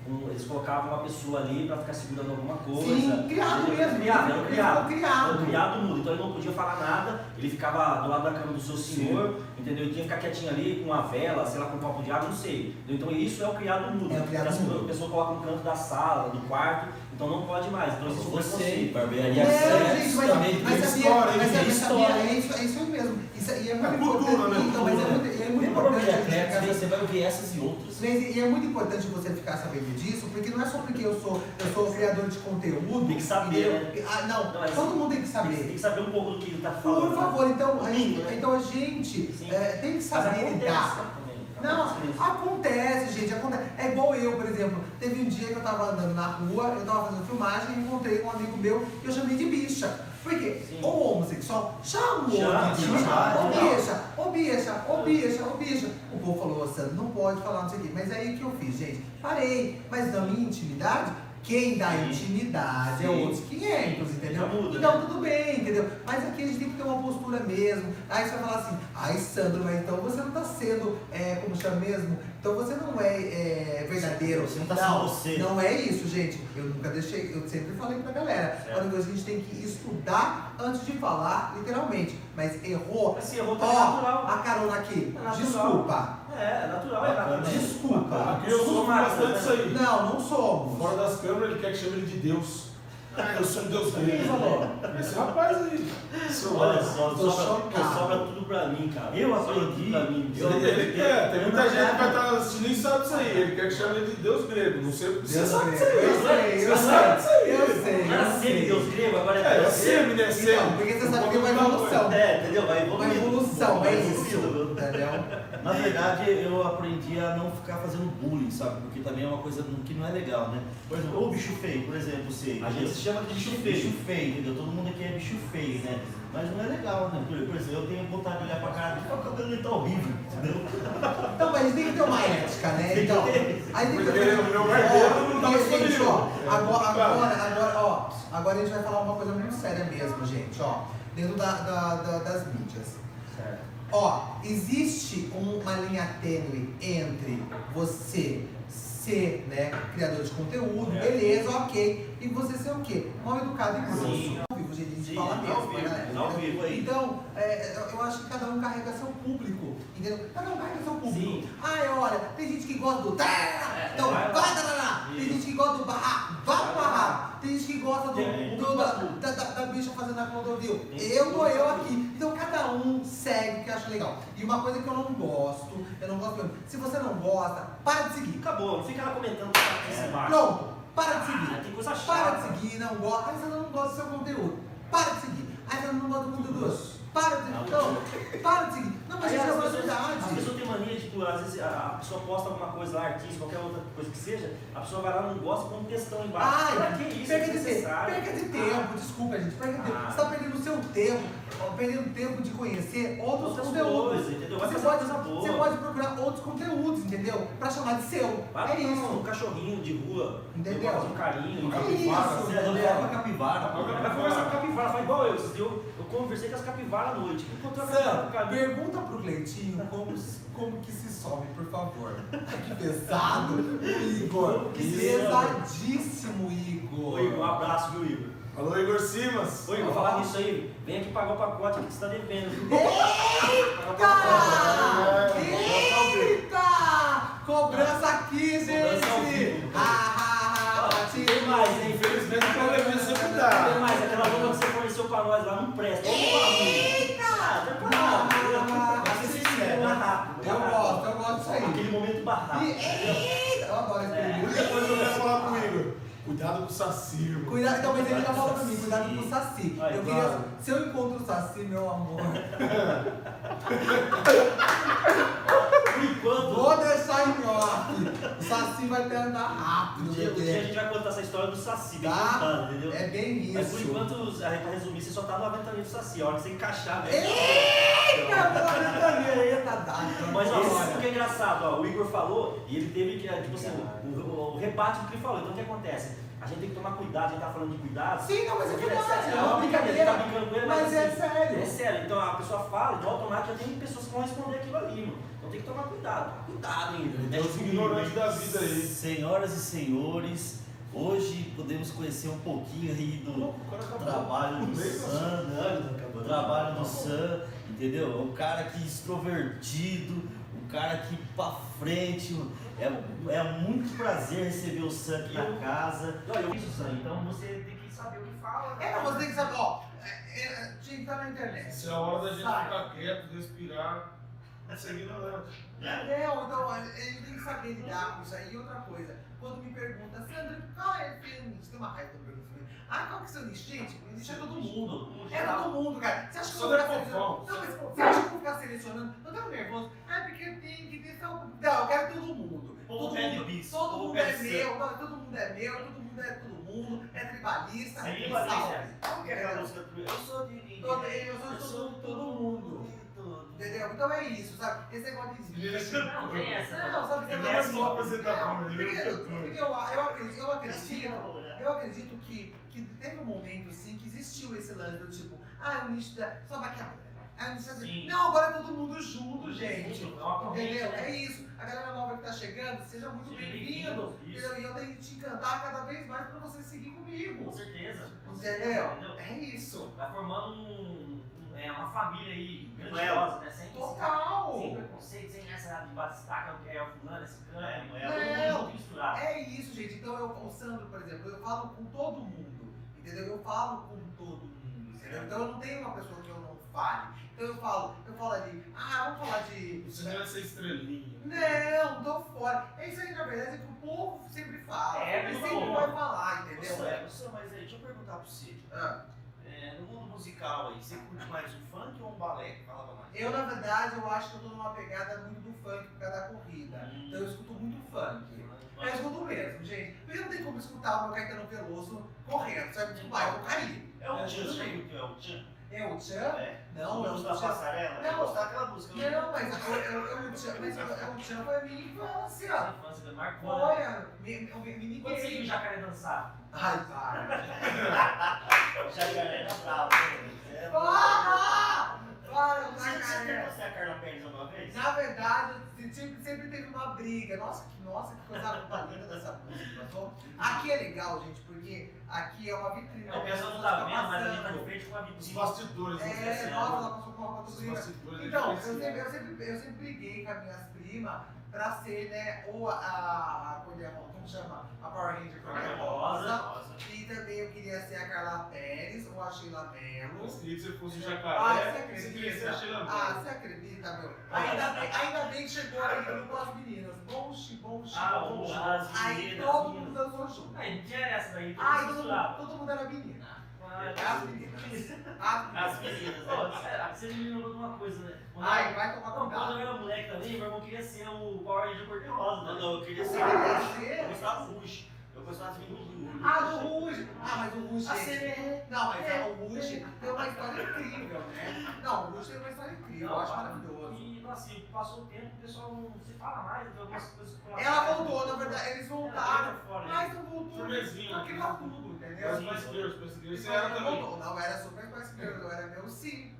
um, eles colocavam uma pessoa ali para ficar segurando alguma coisa. Sim, criado Ele- mesmo. Criado, ele um criado. criado. Um criado mudo, então ele não podia falar nada, ele ficava do lado da cama do seu senhor, entendeu? Ele tinha que ficar quietinho ali com uma vela, sei lá, com um copo de água, não sei. Então isso é o criado mudo. É o criado mudo. A pessoa coloca no canto da sala, do quarto, então não pode mais. Então existe um Você, barbearia É, gente, mas, também mas história, mas, mas é isso, é isso. Isso, é É né? Então, mas é Cultura. muito, é muito Tem importante. barbearia a gente crepe, ficar- você vai ouvir essas e outras. E é muito importante você ficar sabendo disso, porque não é só porque eu sou, eu sou criador de conteúdo. Tem que saber, entendeu? Ah, não, Não, é todo assim, mundo tem que saber. tem que saber um pouco do que ele está falando. Por favor, então a, né? então a gente é, tem que saber lidar. Não, Acontece gente, acontece. É igual eu, por exemplo. Teve um dia que eu tava andando na rua, eu tava fazendo filmagem e encontrei um amigo meu e eu chamei de bicha. Por quê? Sim. Ou homossexual, chama o outro de bicha. Ô bicha, ô bicha, ô bicha, ô bicha. O povo falou, ô Sandro, não pode falar não sei o quê. Mas aí o que eu fiz, gente? Parei. Mas na minha intimidade, quem dá Sim. intimidade é Sim. outros 500, entendeu? Muda, então né? tudo bem, entendeu? Mas aqui a gente tem que ter uma postura mesmo. Aí você vai falar assim, ai Sandro, mas então você não está sendo, é, como chama mesmo? Então você não é, é, verdadeiro. Você não tá sendo você. Não é isso, gente. Eu nunca deixei, eu sempre falei pra galera. Certo. A única coisa que a gente tem que estudar antes de falar, literalmente. Mas errou. Assim, eu vou estar Ó, natural. a carona aqui. É natural. Desculpa. É, é natural, é natural. Desculpa. Aqui eu sou bastante isso aí. Não, não somos. Fora das câmeras, ele quer que chame ele de Deus. Ah, eu sou um Deus Quem grego. falou? Esse rapaz aí. Seu Olha só, Tô sobra, chocado. Sobra tudo pra mim, cara. Eu aprendi, pra mim. eu- Ele, ele quer, tem muita gente que vai estar assistindo e sabe isso aí. Ele quer que chame ele de Deus grego. Não sei o que você Deus sabe disso aí. Eu sei, eu Você sabe disso aí. sei. Eu sei. Era sempre sei. Deus grego, agora é É, eu Deus sei, grego. menino, é Então, sempre. porque você sabe que é uma evolução. É, entendeu? Vai Uma evoluindo. evolução, Vai é isso. Entendeu? Na verdade, eu aprendi a não ficar fazendo bullying, sabe? Porque também é uma coisa que não é legal, né? Por exemplo, o bicho feio, por exemplo, você. A gente se chama de bicho feio. Bicho feio, entendeu? Todo mundo aqui é bicho feio, né? Mas não é legal, né? Por exemplo, eu tenho vontade de olhar pra cara dele e falar, o cabelo dele tá horrível, entendeu? Então, mas tem que ter uma ética, né? Então, aí tem que Porque ter. o meu barbeiro não tá Ó, gente, ó, agora, agora, agora, ó, agora a gente vai falar uma coisa muito séria mesmo, gente, ó, dentro da, da- da- das mídias. Certo. Ó, existe uma linha tênue entre você ser, né, criador de conteúdo, É. beleza, ok, e você ser o quê? Mal educado e grosso. Sim. Ao vivo, gente, a gente Sim, fala mesmo, vivo, né, ao vivo aí. Então, é, eu- acho que cada um carrega seu público, entendeu? Cada um carrega seu público. Sim. Ai, olha, tem gente que gosta do... É, Então, vai vai, lá. Tem gente que gosta do barraco, vai pro barraco. Tem gente que gosta do, Tem, do- da, da, da, da bicha fazendo a clodovil. Eu dou eu aqui. Então cada um segue o que acha legal. E uma coisa que eu não gosto, eu não gosto mesmo. Se você não gosta, para de seguir. Acabou, não fica lá comentando É. embaixo. Pronto, para de Ah, seguir. coisa chata. Para de seguir, não gosta. Aí você não gosta do seu conteúdo. Para de seguir. Aí você não gosta do conteúdo. Para de Não, Não, para de seguir. Não, mas Aí isso é uma pessoas, a verdade. pessoa tem mania, tipo, às vezes a, a pessoa posta alguma coisa lá, artista, qualquer outra coisa que seja, a pessoa vai lá, não gosta, põe um textão embaixo. pra Ai, que isso? perca é de tempo, perca de tempo, desculpa gente, perca de tempo. Ah. Você está perdendo o seu tempo, perdendo tempo de conhecer outros Outras conteúdos. coisas, entendeu? Vai Você pode, você pode procurar outros conteúdos, entendeu? Pra chamar de seu. Vai é isso. um cachorrinho de rua, Entendeu? de um carinho, Um É capivara, isso, Você não entendeu? fala capivara. Vai conversar com capivara, faz igual eu, eu, eu conversei com as capivaras à noite. Encontrou a capivara no Sam, pergunta pro Cleitinho como, como que se some, por favor. Que pesado, Igor. Que Pesadíssimo, Igor. Ô Igor, um abraço, viu Igor? Alô, Igor Simas. Ô Igor, falar nisso aí, vem aqui pagar o pacote que você tá devendo? Eita! Eita! Cobrança aqui, Cobrança gente! vivo. Pra nós lá não presta. Eita! Lá. Ah. Eu barraco. gosto, eu gosto disso aí. Aquele momento barraco. E- Eita! Eu adoro esse É. eu quero falar com o Igor. Cuidado com o Saci, irmão. Cuidado, então, mas ele já falou pra mim, cuidado com o Saci. Ai, Eu queria, claro. se eu encontro o Saci, meu amor. por enquanto. Vou deixar em off. O Saci vai ter andar rápido. Um dia, um dia a gente vai contar essa história do Saci, bem Tá? contado, entendeu? É bem Mas por isso. enquanto, pra resumir, você só tá no aventamento do Saci. A hora que você encaixar, velho. Eita, pela ventania, eita data. Mas ó, Olha. o que é engraçado, ó, o Igor falou e ele teve que, tipo assim, o, o, o rebate do que ele falou. Então o que acontece? A gente tem que tomar cuidado, a gente tá falando de cuidado. Sim, não, mas é verdade. É uma brincadeira, tá brincando com ele, mas, Mas é assim, sério. É sério, então a pessoa fala, no automático já tem pessoas que vão responder aquilo ali, mano. Então tem que tomar cuidado, cuidado ainda. Tem Mexe os ignorantes da vida aí. Senhoras e senhores, hoje podemos conhecer um pouquinho aí do acabou trabalho do Sam, né? O trabalho do Sam, entendeu? É um cara que extrovertido, um cara que pra frente. É, é muito prazer receber o Sam aqui na casa. Olha, eu fiz o sangue, então você tem que saber o que fala. né? É, não, você tem que saber, ó. É, é, gente, tá na internet. Essa é a hora da gente Sai. ficar quieto, respirar, seguir ignorante. Não, então a gente tem que saber lidar com isso aí. E outra coisa, quando me pergunta, Sandra, qual é o nicho? Tem uma raiva quando pergunta mim. Ah, qual que é o seu nicho? Gente, nicho é todo mundo. É todo mundo, cara. Você acha que eu vou é ficar selecionando? Não, mas você acha que eu vou ficar selecionando? Não tá nervoso? Ah, porque eu tenho que ter só. Não, eu quero todo mundo. Todo mundo, todo mundo é meu, todo mundo é meu, todo mundo é todo mundo, é tribalista, é tribalista. que é música? Eu sou de Todo- eu sou de todo mundo. Entendeu? Então é isso, sabe? Esse negócio de nicho. Não, tem essa. Não, sabe? Ele Você é vai só ele é porque eu, eu, acredito, eu acredito, eu acredito que, que teve um momento sim que existiu esse lance do tipo, ah, o nicho da. Só maquiadora. Ah, o nicho da- Sim. Não, agora é todo mundo junto, gente. É Entendeu? né? É isso. A galera nova que tá chegando, seja muito bem-vindo. E eu tenho que te encantar cada vez mais pra você seguir Com comigo. certeza. Entendeu? É isso. Vai formando um, um- é, uma família aí grandiosa, né? Sem, Total. sem preconceito, sem essa de batistaca, que é o fulano, esse cano. É, não é todo Não. misturado. É isso, gente. Então eu, o Sandro, por exemplo, eu falo com todo mundo. Entendeu? Eu falo com todo mundo. Entendeu? Então eu não tenho uma pessoa que eu não fale. Então eu falo, eu falo ali, ah, vamos falar de. Você não é essa estrelinha. Não, tô fora. É isso aí, na verdade, que o povo sempre fala. É, Ele sempre vai falar, entendeu? Você, você, mas aí, deixa eu perguntar pra você. Ah, É, no mundo musical aí, você curte mais um funk ou um balé? Falava mais. Eu, na verdade, eu acho que eu tô numa pegada muito do funk por causa da corrida. Hum. Então eu escuto muito funk. Eu escuto mesmo, gente. Porque não tem como escutar o meu Caetano Veloso correndo, sabe? Tipo, ah, eu vou cair. É o É, Tchan, o que é o Tchan? É o Tchan? É. Não, é o da Tchan. passarela? Não. Eu gostava daquela música. Não, mas eu, eu, eu, Tchan, mas eu, eu, Tchan foi a minha infância. A infância marcou. né? Olha, me, me, me, me Quando você viu o jacaré dançar? Ai, para. Jacaré da Brava. É, Para! Para, Você jacaré. quer você a Carla Pérez uma vez? Na verdade, sempre, sempre teve uma briga. Nossa, que, nossa, que coisa linda dessa música. passou? Aqui é legal, gente, porque aqui é uma vitrine. É, o pessoal não tá vendo, mas a gente tá de frente com a Os vitrine. bastidores. né? É, Essa nossa, a- ela passou com Os bastidores. Então, eu sempre, eu, sempre, eu sempre briguei com as minhas primas pra ser, né, ou a, a, a Cor como chama? A Power Ranger Cor Rosa. Rosa. E também eu queria ser a Carla Pérez ou a Sheila Mello. Que você fosse o Ah, jacaré. você Você queria ser a Sheila acredita? Ah, você acredita, meu? Ainda bem, ainda bem que chegou aí grupo as meninas. Bom, chi, bom, chi, Ah, bom, o- chi. as Aí todo mundo dançou junto. Aí não tinha essa daí, todo Ai, mundo todo todo mundo era menina. As meninas. As meninas. meninas, Pô, né? será? Você me lembrou de uma coisa, né? Quando Ai, vai tomar Não, quando eu cuidado. era moleque também, meu irmão queria ser o Power Ranger cor-de-rosa. Não, né? não, eu queria ser. gostava do Rush. De do. Ah, do Ruge. Ah, mas o Ruge. A gente, CBR. Não, mas é, o Ruge tem uma história incrível, né? Não, o Ruge tem uma história incrível, eu acho maravilhoso. E assim, passou o tempo, o pessoal não se fala mais, então algumas coisas que Ela voltou, na verdade, eles voltaram, fora, né? mas não voltou. Firmezinho, Porque tá tudo, entendeu? Spice Girls, Spice Girls. Isso Você era não também. voltou. Não, era super Spice Girls, eu era meu sim.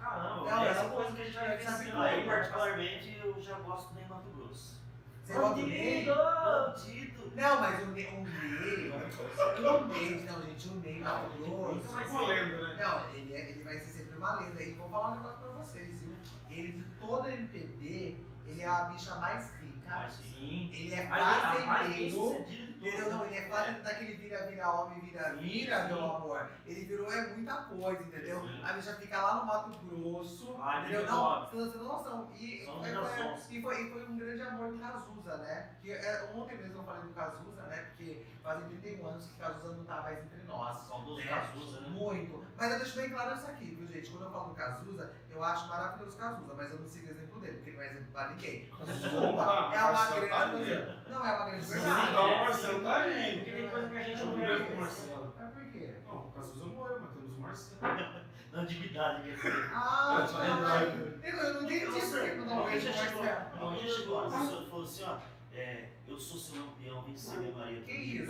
Caramba, Não, essa coisa que a gente vai vivenciando Aí, aí, particularmente, eu já gosto do Mato Grosso. Você gosta do Ney? Bandido! Não, mas o Ney, o Ney, o Ney, não, gente, o Ney Mato Grosso. Mas Uma lenda, né? Não, ele, é- ele vai ser sempre uma lenda. E vou falar um negócio pra vocês, viu? Ele, de toda a MPB, ele é a bicha mais rica. Ele é Mas a mais fazendeiro. Entendeu? Não, ele é fazendeiro daquele vira, vira homem, vira, vira, Sim, meu amor. Ele virou é muita coisa, entendeu? A bicha fica lá no Mato Grosso, Ah, entendeu? ele Não, você não tem noção. E foi, foi, e foi um grande amor do Cazuza, né? Que é, ontem mesmo eu falei do Cazuza, né? Porque fazem 31 anos que Cazuza não tá mais entre nós. Saudoso né? Cazuza, né? Muito. Mas eu deixo bem claro isso aqui, viu, gente, quando eu falo do Cazuza, eu acho maravilhoso o Cazuza, mas eu não sigo o exemplo dele, porque ele não é exemplo pra ninguém. Zumba é uma tá grande coisa. Não é uma grande verdade. não, o Marcelo tá aí. Porque tem coisa que a gente não vê. com o Marcelo. Mas por quê? Não, o Cazuza morreu, mas temos o Marcelo. Na antiguidade, quer dizer. Ah, É, tá. Eu eu não entendi que eu não Alguém vejo chegou, Marcelo. alguém chegou, a pessoa falou assim, ó, é, eu sou seu lampião, vem ser minha Maria. Que isso?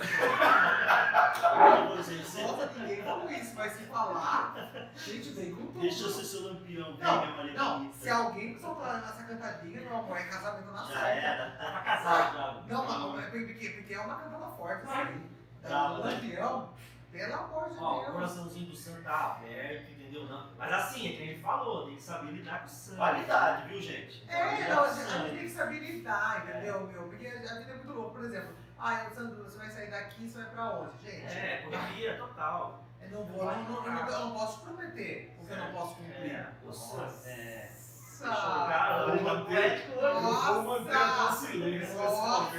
Você- Nossa, ninguém falou isso, mas se falar, gente, vem com tudo. Deixa eu ser seu lampião, vem Não, minha Maria Não, bonita. se alguém soltar essa cantadinha, meu amor, é casamento na Já certa. era. Tá pra casar já. Não, mas mas porque, porque é uma cantada forte isso aí. Tá, né? Lampião, pelo amor de Ó, o Deus. coraçãozinho do santo tá aberto, entendeu? Não. Mas assim, é que ele falou, tem que saber lidar com o sangue. Qualidade, viu, gente? É, não, a gente, tem que saber lidar, entendeu, meu? Porque a vida é muito louca. Por exemplo, ah, Sandro, você vai sair daqui, você vai pra onde? Gente, É, correria total. eu não vou, eu não, não, eu não posso te prometer, porque eu não posso cumprir. É, o santo. É. Nossa! Cara, Eu vou manter, eu vou manter Nossa! o silêncio Nossa!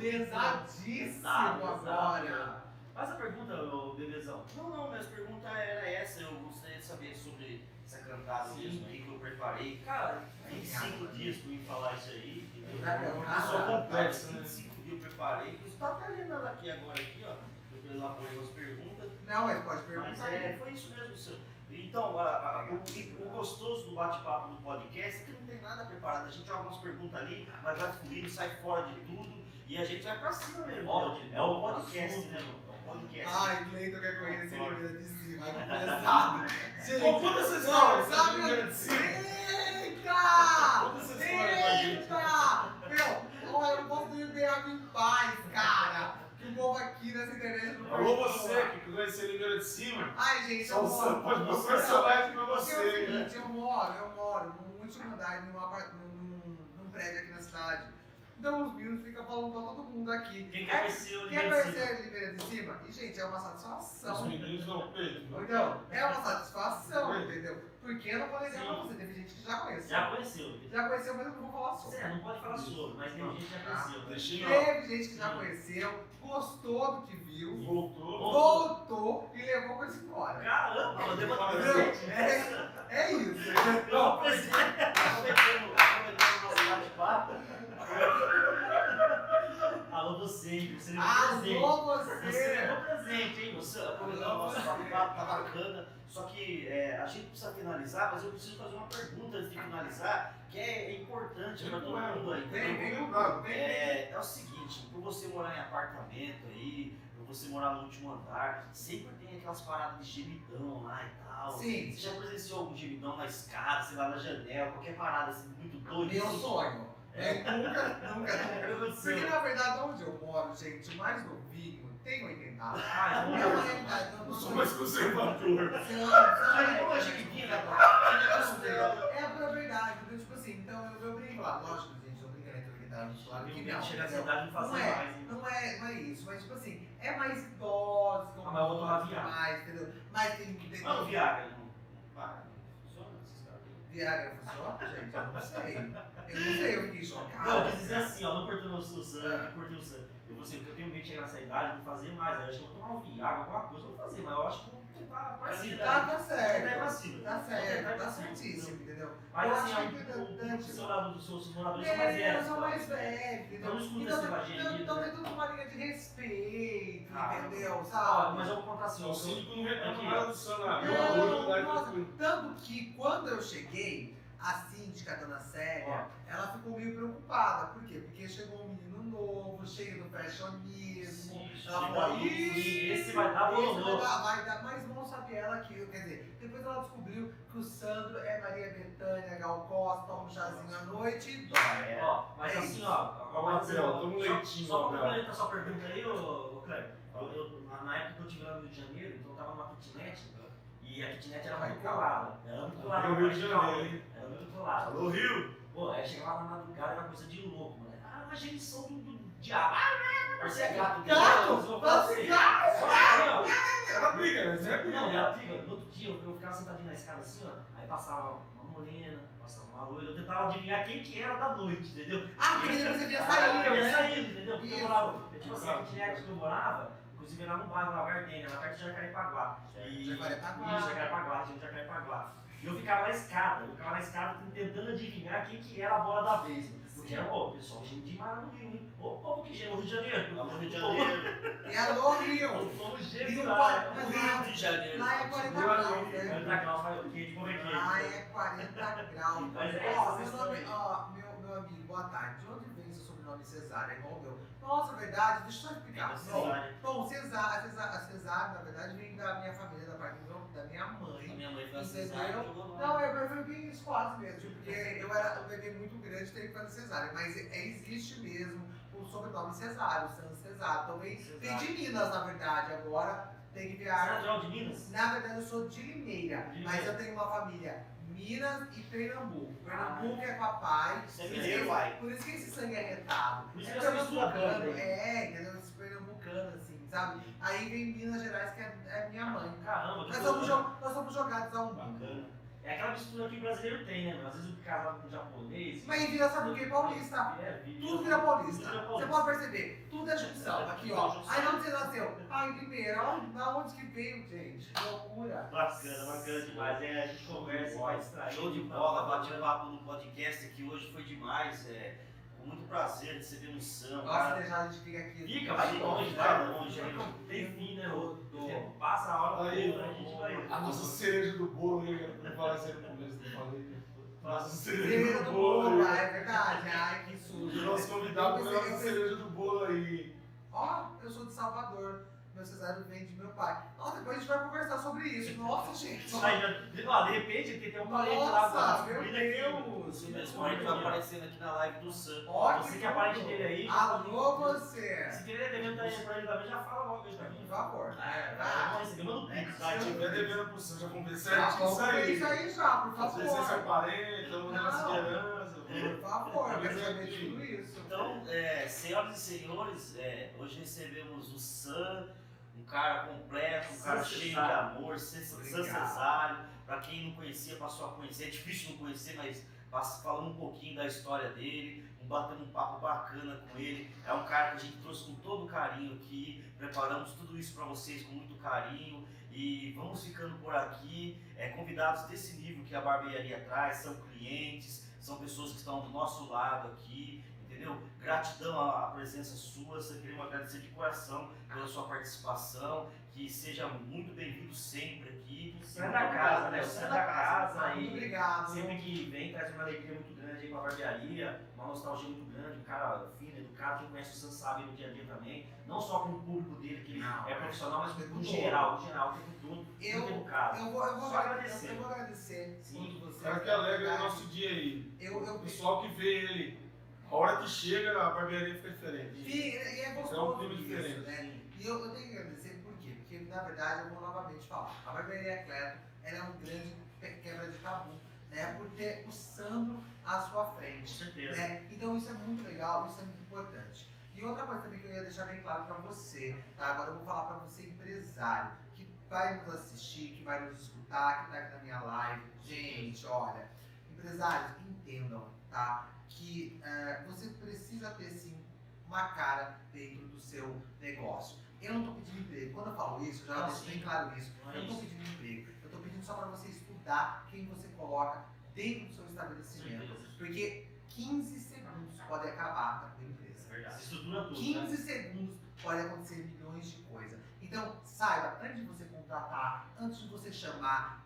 Pesadíssimo agora. Faz a pergunta, ô bebezão. Não, não, minha pergunta era essa. Eu gostaria de saber sobre essa cantada Sim. mesmo aí que eu preparei. Cara, 25 dias pra me falar isso aí, entendeu? Tá pessoa Ah, complexa, né? 25 dias eu preparei. Você tá até lendo ela aqui agora, aqui, ó. Eu elaborei umas perguntas. Não, mas pode Mas perguntar. é, foi isso mesmo, senhor. Então, a- a- o, o gostoso do bate-papo do podcast é que não tem nada preparado. A gente joga umas perguntas ali, mas vai fluindo, sai fora de tudo e a gente vai pra cima mesmo. Ótimo. entendeu? É o podcast, né, mano? Ai, Cleiton quer conhecer a Limeira de cima. Ai, que pesado. Gente, conta essa história. sabe? Eita! Eita! Meu, olha, eu não posso dormir água em paz, cara. Que povo aqui nessa internet não Alô, você que conhece a Limeira de cima. Ai, gente, eu moro. pode mostrar seu live pra Porque é o você. seguinte, eu moro, eu moro num último andar, num, apart- num, num prédio aqui na cidade. Então os meninos ficam falando pra todo mundo aqui. quem quer conhecer o de conhecer a Limeira de cima? E, gente, é uma Os satisfação. meninos não peito. Então, é uma satisfação, entendeu? Porque eu não vou negar pra você, teve gente que já conheceu. Já conheceu. Já conheceu, mas eu não vou falar sobre. Você não pode falar sobre, mas tem gente que já conheceu. Ó. Teve gente que já conheceu, gostou do que viu, Voltou. voltou e levou coisa embora. Caramba, ela deu uma Entendeu? presente. É, é isso. Não, presente. Aproveitando aproveitando o nosso bate-papo. Alô, você? Você levou presente. Alô, Você você! levou presente, hein? Você aproveitando o nosso bate-papo, tá bacana. Só que é, a gente precisa finalizar, mas eu preciso fazer uma pergunta antes de finalizar, que é importante para todo mundo aí. Tudo, vem, vem. É, é o seguinte, por você morar em apartamento aí, por você morar no último andar, sempre tem aquelas paradas de gemidão lá e tal. Sim. Você já presenciou algum gemidão na escada, sei lá, na janela, qualquer parada assim, muito doida? Meu assim? sonho. É, nunca, nunca, nunca. aconteceu? Porque na verdade, onde eu moro, gente, mais novinho tem 80 anos. Ah, É uma realidade, eu Eu não sou sou mais conservador. É a verdade, entendeu? Tipo assim, então eu, eu brinco lá, lógico, gente, eu brinco, tá claro que não. Chega a entendeu? cidade não Não é, mais, não é, não é isso, mas tipo assim, é mais idosos, com Ah, mas eu Viagra. mais, entendeu? Mas tem que ter. Mas o Viagra não. Vai, funciona esses caras aí. Viagra funciona, gente? Eu não sei. Eu não sei, eu fiquei chocado. Não, eu quis dizer assim, ó, não cortei o sangue, cortei o sangue. Eu vou assim, porque eu tenho medo de chegar nessa idade, não fazer mais. Eu acho que eu vou tomar um Viagra, alguma coisa, eu vou fazer, mas eu acho que Tá, tá É certo. passiva. Tá certo, tá certíssimo, entendeu? Mas Eu assim, acho ó, que é o- o- importante. os seus lados- os seus moradores são mais É, velhos. sou tá? mais velho, entendeu? Então não escuta Então, né? tem tudo uma linha de respeito, Ah, entendeu? Sabe? mas eu vou contar assim, O síndico não reclama nada do tranquila. Tanto que quando eu cheguei, a síndica, a dona Célia, ela ficou meio preocupada. Por quê? Porque chegou um menino novo, cheio do fashionismo. Ixi, Ela falou, aí, "Ih, esse vai dar esse bololô." vai dar, vai dar, mas não sabia ela que, quer dizer, depois ela descobriu que o Sandro é Maria Bethânia, Gal Costa, toma um chazinho à noite e dorme. Ó, mas É assim, isso. ó, Ó, Marcelo, toma um só- leitinho, Só Abel. complementar a sua pergunta aí, ô, ô Cleber. Eu, eu- na- na época que eu estive lá no Rio de Janeiro, então eu tava numa kitnet, e a kitnet era muito colada. Era muito colada. No Rio de praticamente, Janeiro. Era muito colada. Alô, Rio! Pô, aí chegava lá na madrugada, era coisa de louco, mano. Ah, uma genição do, do diabo. Ah, parecia gato. Gato? Eu Gato? só assim, ó. Ela briga? Você é briga. Não, era briga. No outro dia eu, eu ficava sentadinho na escada assim, ó. Aí passava uma morena, passava uma loira. Eu tentava adivinhar quem que era da noite, entendeu? Ah, porque você via Ah, sair, eu ia né? saindo, entendeu? Porque eu morava. eu, Tipo assim, a kitnet que eu morava, inclusive lá no bairro, lá, Gardênia, lá perto de Jacarepaguá. E... Jacarepaguá. Isso, Jacarepaguá, de Jacarepaguá. E eu ficava na escada, eu ficava na escada tentando adivinhar quem que era a bola da vez. Era, pô, pessoal, gente no Rio, hein? Ô, povo que chega no Rio de Janeiro. Lá no Rio de Janeiro. E alô, Rio! O chega Rio, lá. o Rio de Janeiro. Lá é 40 Rio, graus, né? 40 graus, faz o quê? De como é que Lá é? é 40 graus. Mas é Ó, meu, nome, ó, meu, meu amigo, boa tarde. De onde vem seu sobrenome Cesário? É igual o meu. Nossa, verdade, deixa eu só explicar. É Bom, Cesário. Bom, Cesário, na verdade, vem da minha família, da parte do meu- da minha A mãe. minha mãe foi a Entendeu? Não, eu isso quase mesmo, porque eu era um bebê muito grande, teria que fazer cesárea. Mas é- existe mesmo o sobrenome Cesário, o Santos Cesário. Então vem Cesário. de Minas, na verdade, agora tem que Você é de Minas? Na verdade, eu sou de Limeira, mas eu tenho uma família Minas e Pernambuco. Pernambuco é papai. É mineiro, pai. Por isso que esse sangue é retado. Por isso é que essa mistura pernambucano, toda, hein? é, entendeu? Sabe? Aí vem Minas Gerais, que é, é minha mãe. Caramba, que Nós somos, jo- nós somos jogados a um Bacana. É aquela mistura que o brasileiro tem, né? Às vezes o casado com o japonês. Mas vira, sabe o que? Paulista. É, vira- Tudo vira paulista. Você pode perceber, tudo é junção. Aqui, ó. É junção. Aí onde você nasceu? Ah, em Limeira. Ó, Da onde que veio, gente? Que loucura. Bacana, bacana demais. É, a gente conversa, vai distrair. Show de bola, bate papo no podcast aqui hoje foi demais. É, muito prazer receber um Sam. Nossa, cara. deixar a gente fica aqui. Fica, vai longe, vai longe. Não tem fim, né? ô? Você passa a hora Aí, a gente vai. a nossa cereja do bolo? Eu falar isso aí no começo, não falei. Nossa cereja Cereja do do bolo, hein? é verdade. Ai, que sujo. O nosso convidado Eu foi a cereja do bolo aí. Ó, eu sou de Salvador. Meu cesário vem de meu pai. Nossa, depois a gente vai conversar sobre isso. Nossa, gente. Aí, ó, de repente tem, tem um parente lá Nossa, meu. Deus. Esse parente vai aparecendo aqui na live do Sam. Ó, Você que é parente dele aí. Alô, você. Se querer devendo pra ele também, já fala logo aí pra mim. Por favor. É, Ah, vai receber, manda um pix. Se tiver devendo pro Sam, já conversei Já certinho isso aí. isso aí já, por Às vezes é seu favor. parente, então não Não. esperança. Por favor, eu quero tudo isso. Então, é, senhoras e senhores, é, hoje recebemos o Sam, cara completo, um cara cheio de amor. Cesário. Para quem não conhecia, passou a conhecer. É difícil não conhecer, mas falando um pouquinho da história dele, um batendo um papo bacana com ele. É um cara que a gente trouxe com todo carinho aqui, preparamos tudo isso para vocês com muito carinho e vamos ficando por aqui. É, convidados desse nível que a barbearia traz, são clientes, são pessoas que estão do nosso lado aqui, entendeu? Gratidão à presença sua, queremos agradecer de coração pela sua participação, que seja muito bem-vindo sempre aqui. Você é da casa, né? Você é da casa Muito e obrigado. sempre que vem traz uma alegria muito grande aí com a barbearia, uma nostalgia muito grande, um cara fino, educado, quem conhece o Sam sabe no dia a dia também, não só com o público dele, que ele Não, é profissional, mas é no tudo. geral, no geral, o tempo todo, Eu- muito educado. Eu vou, eu vou Só agradecer. Eu vou agradecer Sim. O vocês. cara que alegra o nosso dia aí. Eu, O eu, pessoal que vê ele, a hora que chega, a barbearia fica diferente. E, e é É um gostoso clima isso, diferente. né? E eu, eu tenho que agradecer por quê? Porque, na verdade, eu vou novamente falar. A Barbearia Cleto, ela é um grande quebra de tabu, né? Por ter o Sandro à sua Com frente, certeza. né? Então isso é muito legal, isso é muito importante. E outra coisa também que eu ia deixar bem claro para você, tá? Agora eu vou falar para você, empresário, que vai nos assistir, que vai nos escutar, que tá aqui na minha live. Gente, olha, empresários, entendam, tá? Que eh, você precisa ter sim uma cara dentro do seu negócio. Eu não estou pedindo emprego. Quando eu falo isso, eu já Ah, deixo bem claro isso. É Eu não estou pedindo emprego. Eu estou pedindo só para você estudar quem você coloca dentro do seu estabelecimento. Porque 15 segundos pode acabar com a tua empresa. Verdade. Se estrutura tudo, 15 né? segundos pode acontecer milhões de coisas. Então, saiba, antes de você contratar, antes de você chamar,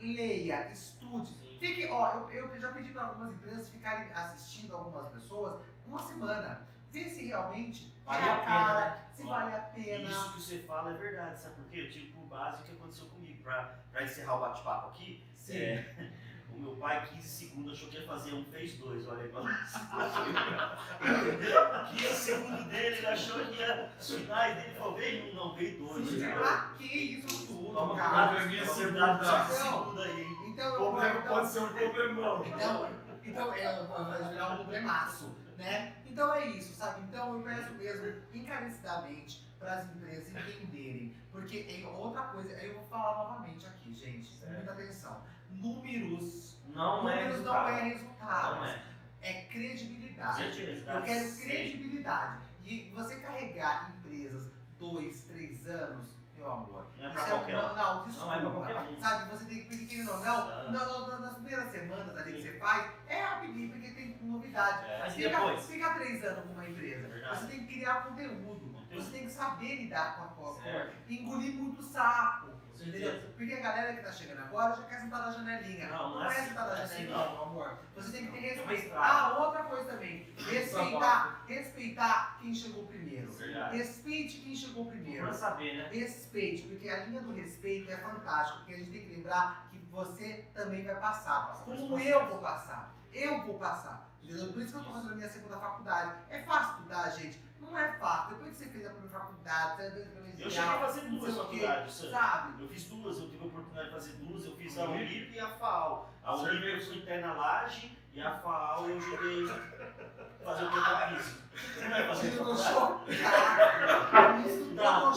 leia, estude. Fique, ó, eu, eu já pedi para algumas empresas ficarem assistindo algumas pessoas uma semana. Vê se realmente Vale a a pena, cara, né? se Ó, vale a pena. Isso que você fala é verdade, sabe por quê? Eu tive por base o que aconteceu comigo. Pra encerrar o bate-papo aqui, Sim. é, meu pai, 15 segundos, achou que ia fazer um, fez dois. Olha aí, pra 15 segundos dele, ele achou que ia. Os finais dele falou: veio um, não, veio dois. Sim, Né? pra que isso tudo, Toma cuidado, minha Na segunda. verdade, esse segundo aí? Então, O problema então, pode ser um problemão. Então, então é, vai virar um problemaço, né? Então é isso, sabe? Então eu peço mesmo encarecidamente para as empresas entenderem, porque é outra coisa, eu vou falar novamente aqui, gente, muita atenção. Números, Não é números não resultado. é resultado, Não é. é credibilidade. Eu quero Sim. credibilidade. E você carregar empresas dois, três anos, meu amor. Não é pra isso qualquer um. não, não, desculpa. Não é pra qualquer um. Sabe, você tem que pedir não, não, não, não, nas primeiras semanas ali que você faz, é rapidinho, porque tem novidade. É. Mas Fica, depois? fica três anos com uma empresa. Verdade. Você tem que criar conteúdo. Você tem que saber lidar com a. Certo. Engolir muito sapo. Entendeu? Porque a galera que tá chegando agora já quer sentar na janelinha. Não, não é é assim, sentar na é assim, janelinha, meu amor. Você tem que ter É respeito. Ah, outra coisa também. Respeitar, respeitar quem chegou primeiro. Verdade. Respeite quem chegou primeiro. Pra saber, né? Respeite, porque a linha do respeito é fantástica, porque a gente tem que lembrar que você também vai passar, como eu vou passar. Eu vou passar. Entendeu? Por isso que eu estou fazendo a minha segunda faculdade. É fácil estudar, gente? Não é fácil. Depois que você fez a primeira faculdade, você primeira Eu cheguei a fazer duas o faculdades. Sabe? Eu fiz duas, eu tive a oportunidade de fazer duas, eu fiz a Uhum. Unip e a FAO. A. Unip eu fui interna laje e a FAO eu joguei fazer o tentapiso. Não é fazer chocado. Isso Não. no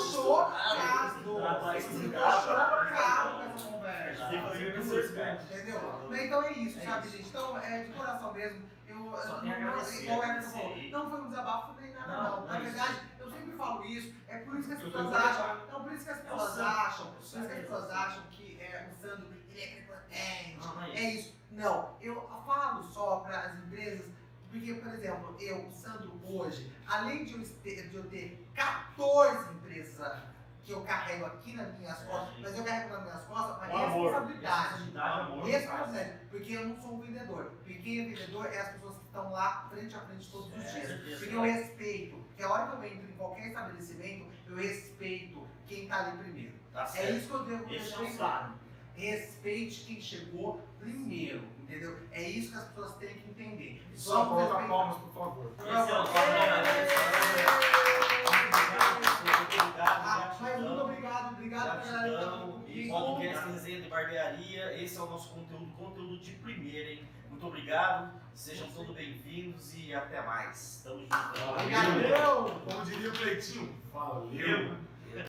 que fazer duas, cara. Entendeu? Então é isso, É sabe, isso. gente? Então, é de coração mesmo. Eu, Só não, agradecer, igual o Everton agradecer falou, aí. não foi um desabafo nem nada, Não, não. não Na é verdade, eu sempre falo isso. É por isso que as pessoas acham. Não, por isso que as É pessoas acham. É Por isso que as pessoas acham que é, o Sandro ele é prepotente. Não, não é isso. Não, eu falo só para as empresas, porque, por exemplo, eu, o Sandro, hoje, além de eu, ter, de eu ter 14 empresas que eu carrego aqui nas minhas É, costas, mas eu carrego nas minhas costas uma Com amor. responsabilidade. Responsabilidade, amor. Responsabilidade, porque eu não sou um vendedor. Porque é vendedor é as pessoas que estão lá frente a frente todos os É, dias. certeza. Porque eu respeito, porque a hora que eu entro em qualquer estabelecimento, eu respeito quem está ali primeiro. Tá É certo. isso que eu devo deixar é claro. Respeite quem chegou primeiro, entendeu? É isso que as pessoas têm que entender. Só volta respeitar. palmas, por favor. Esse é o Ah, mas muito obrigado, obrigado pra galera que tá Gratidão. comigo. Podcast Resenha de Barbearia. Esse é o nosso conteúdo, conteúdo de primeira, hein? Muito obrigado. Sejam todos bem-vindos e até mais. Tamo junto. Obrigado. Como diria o Cleitinho, valeu.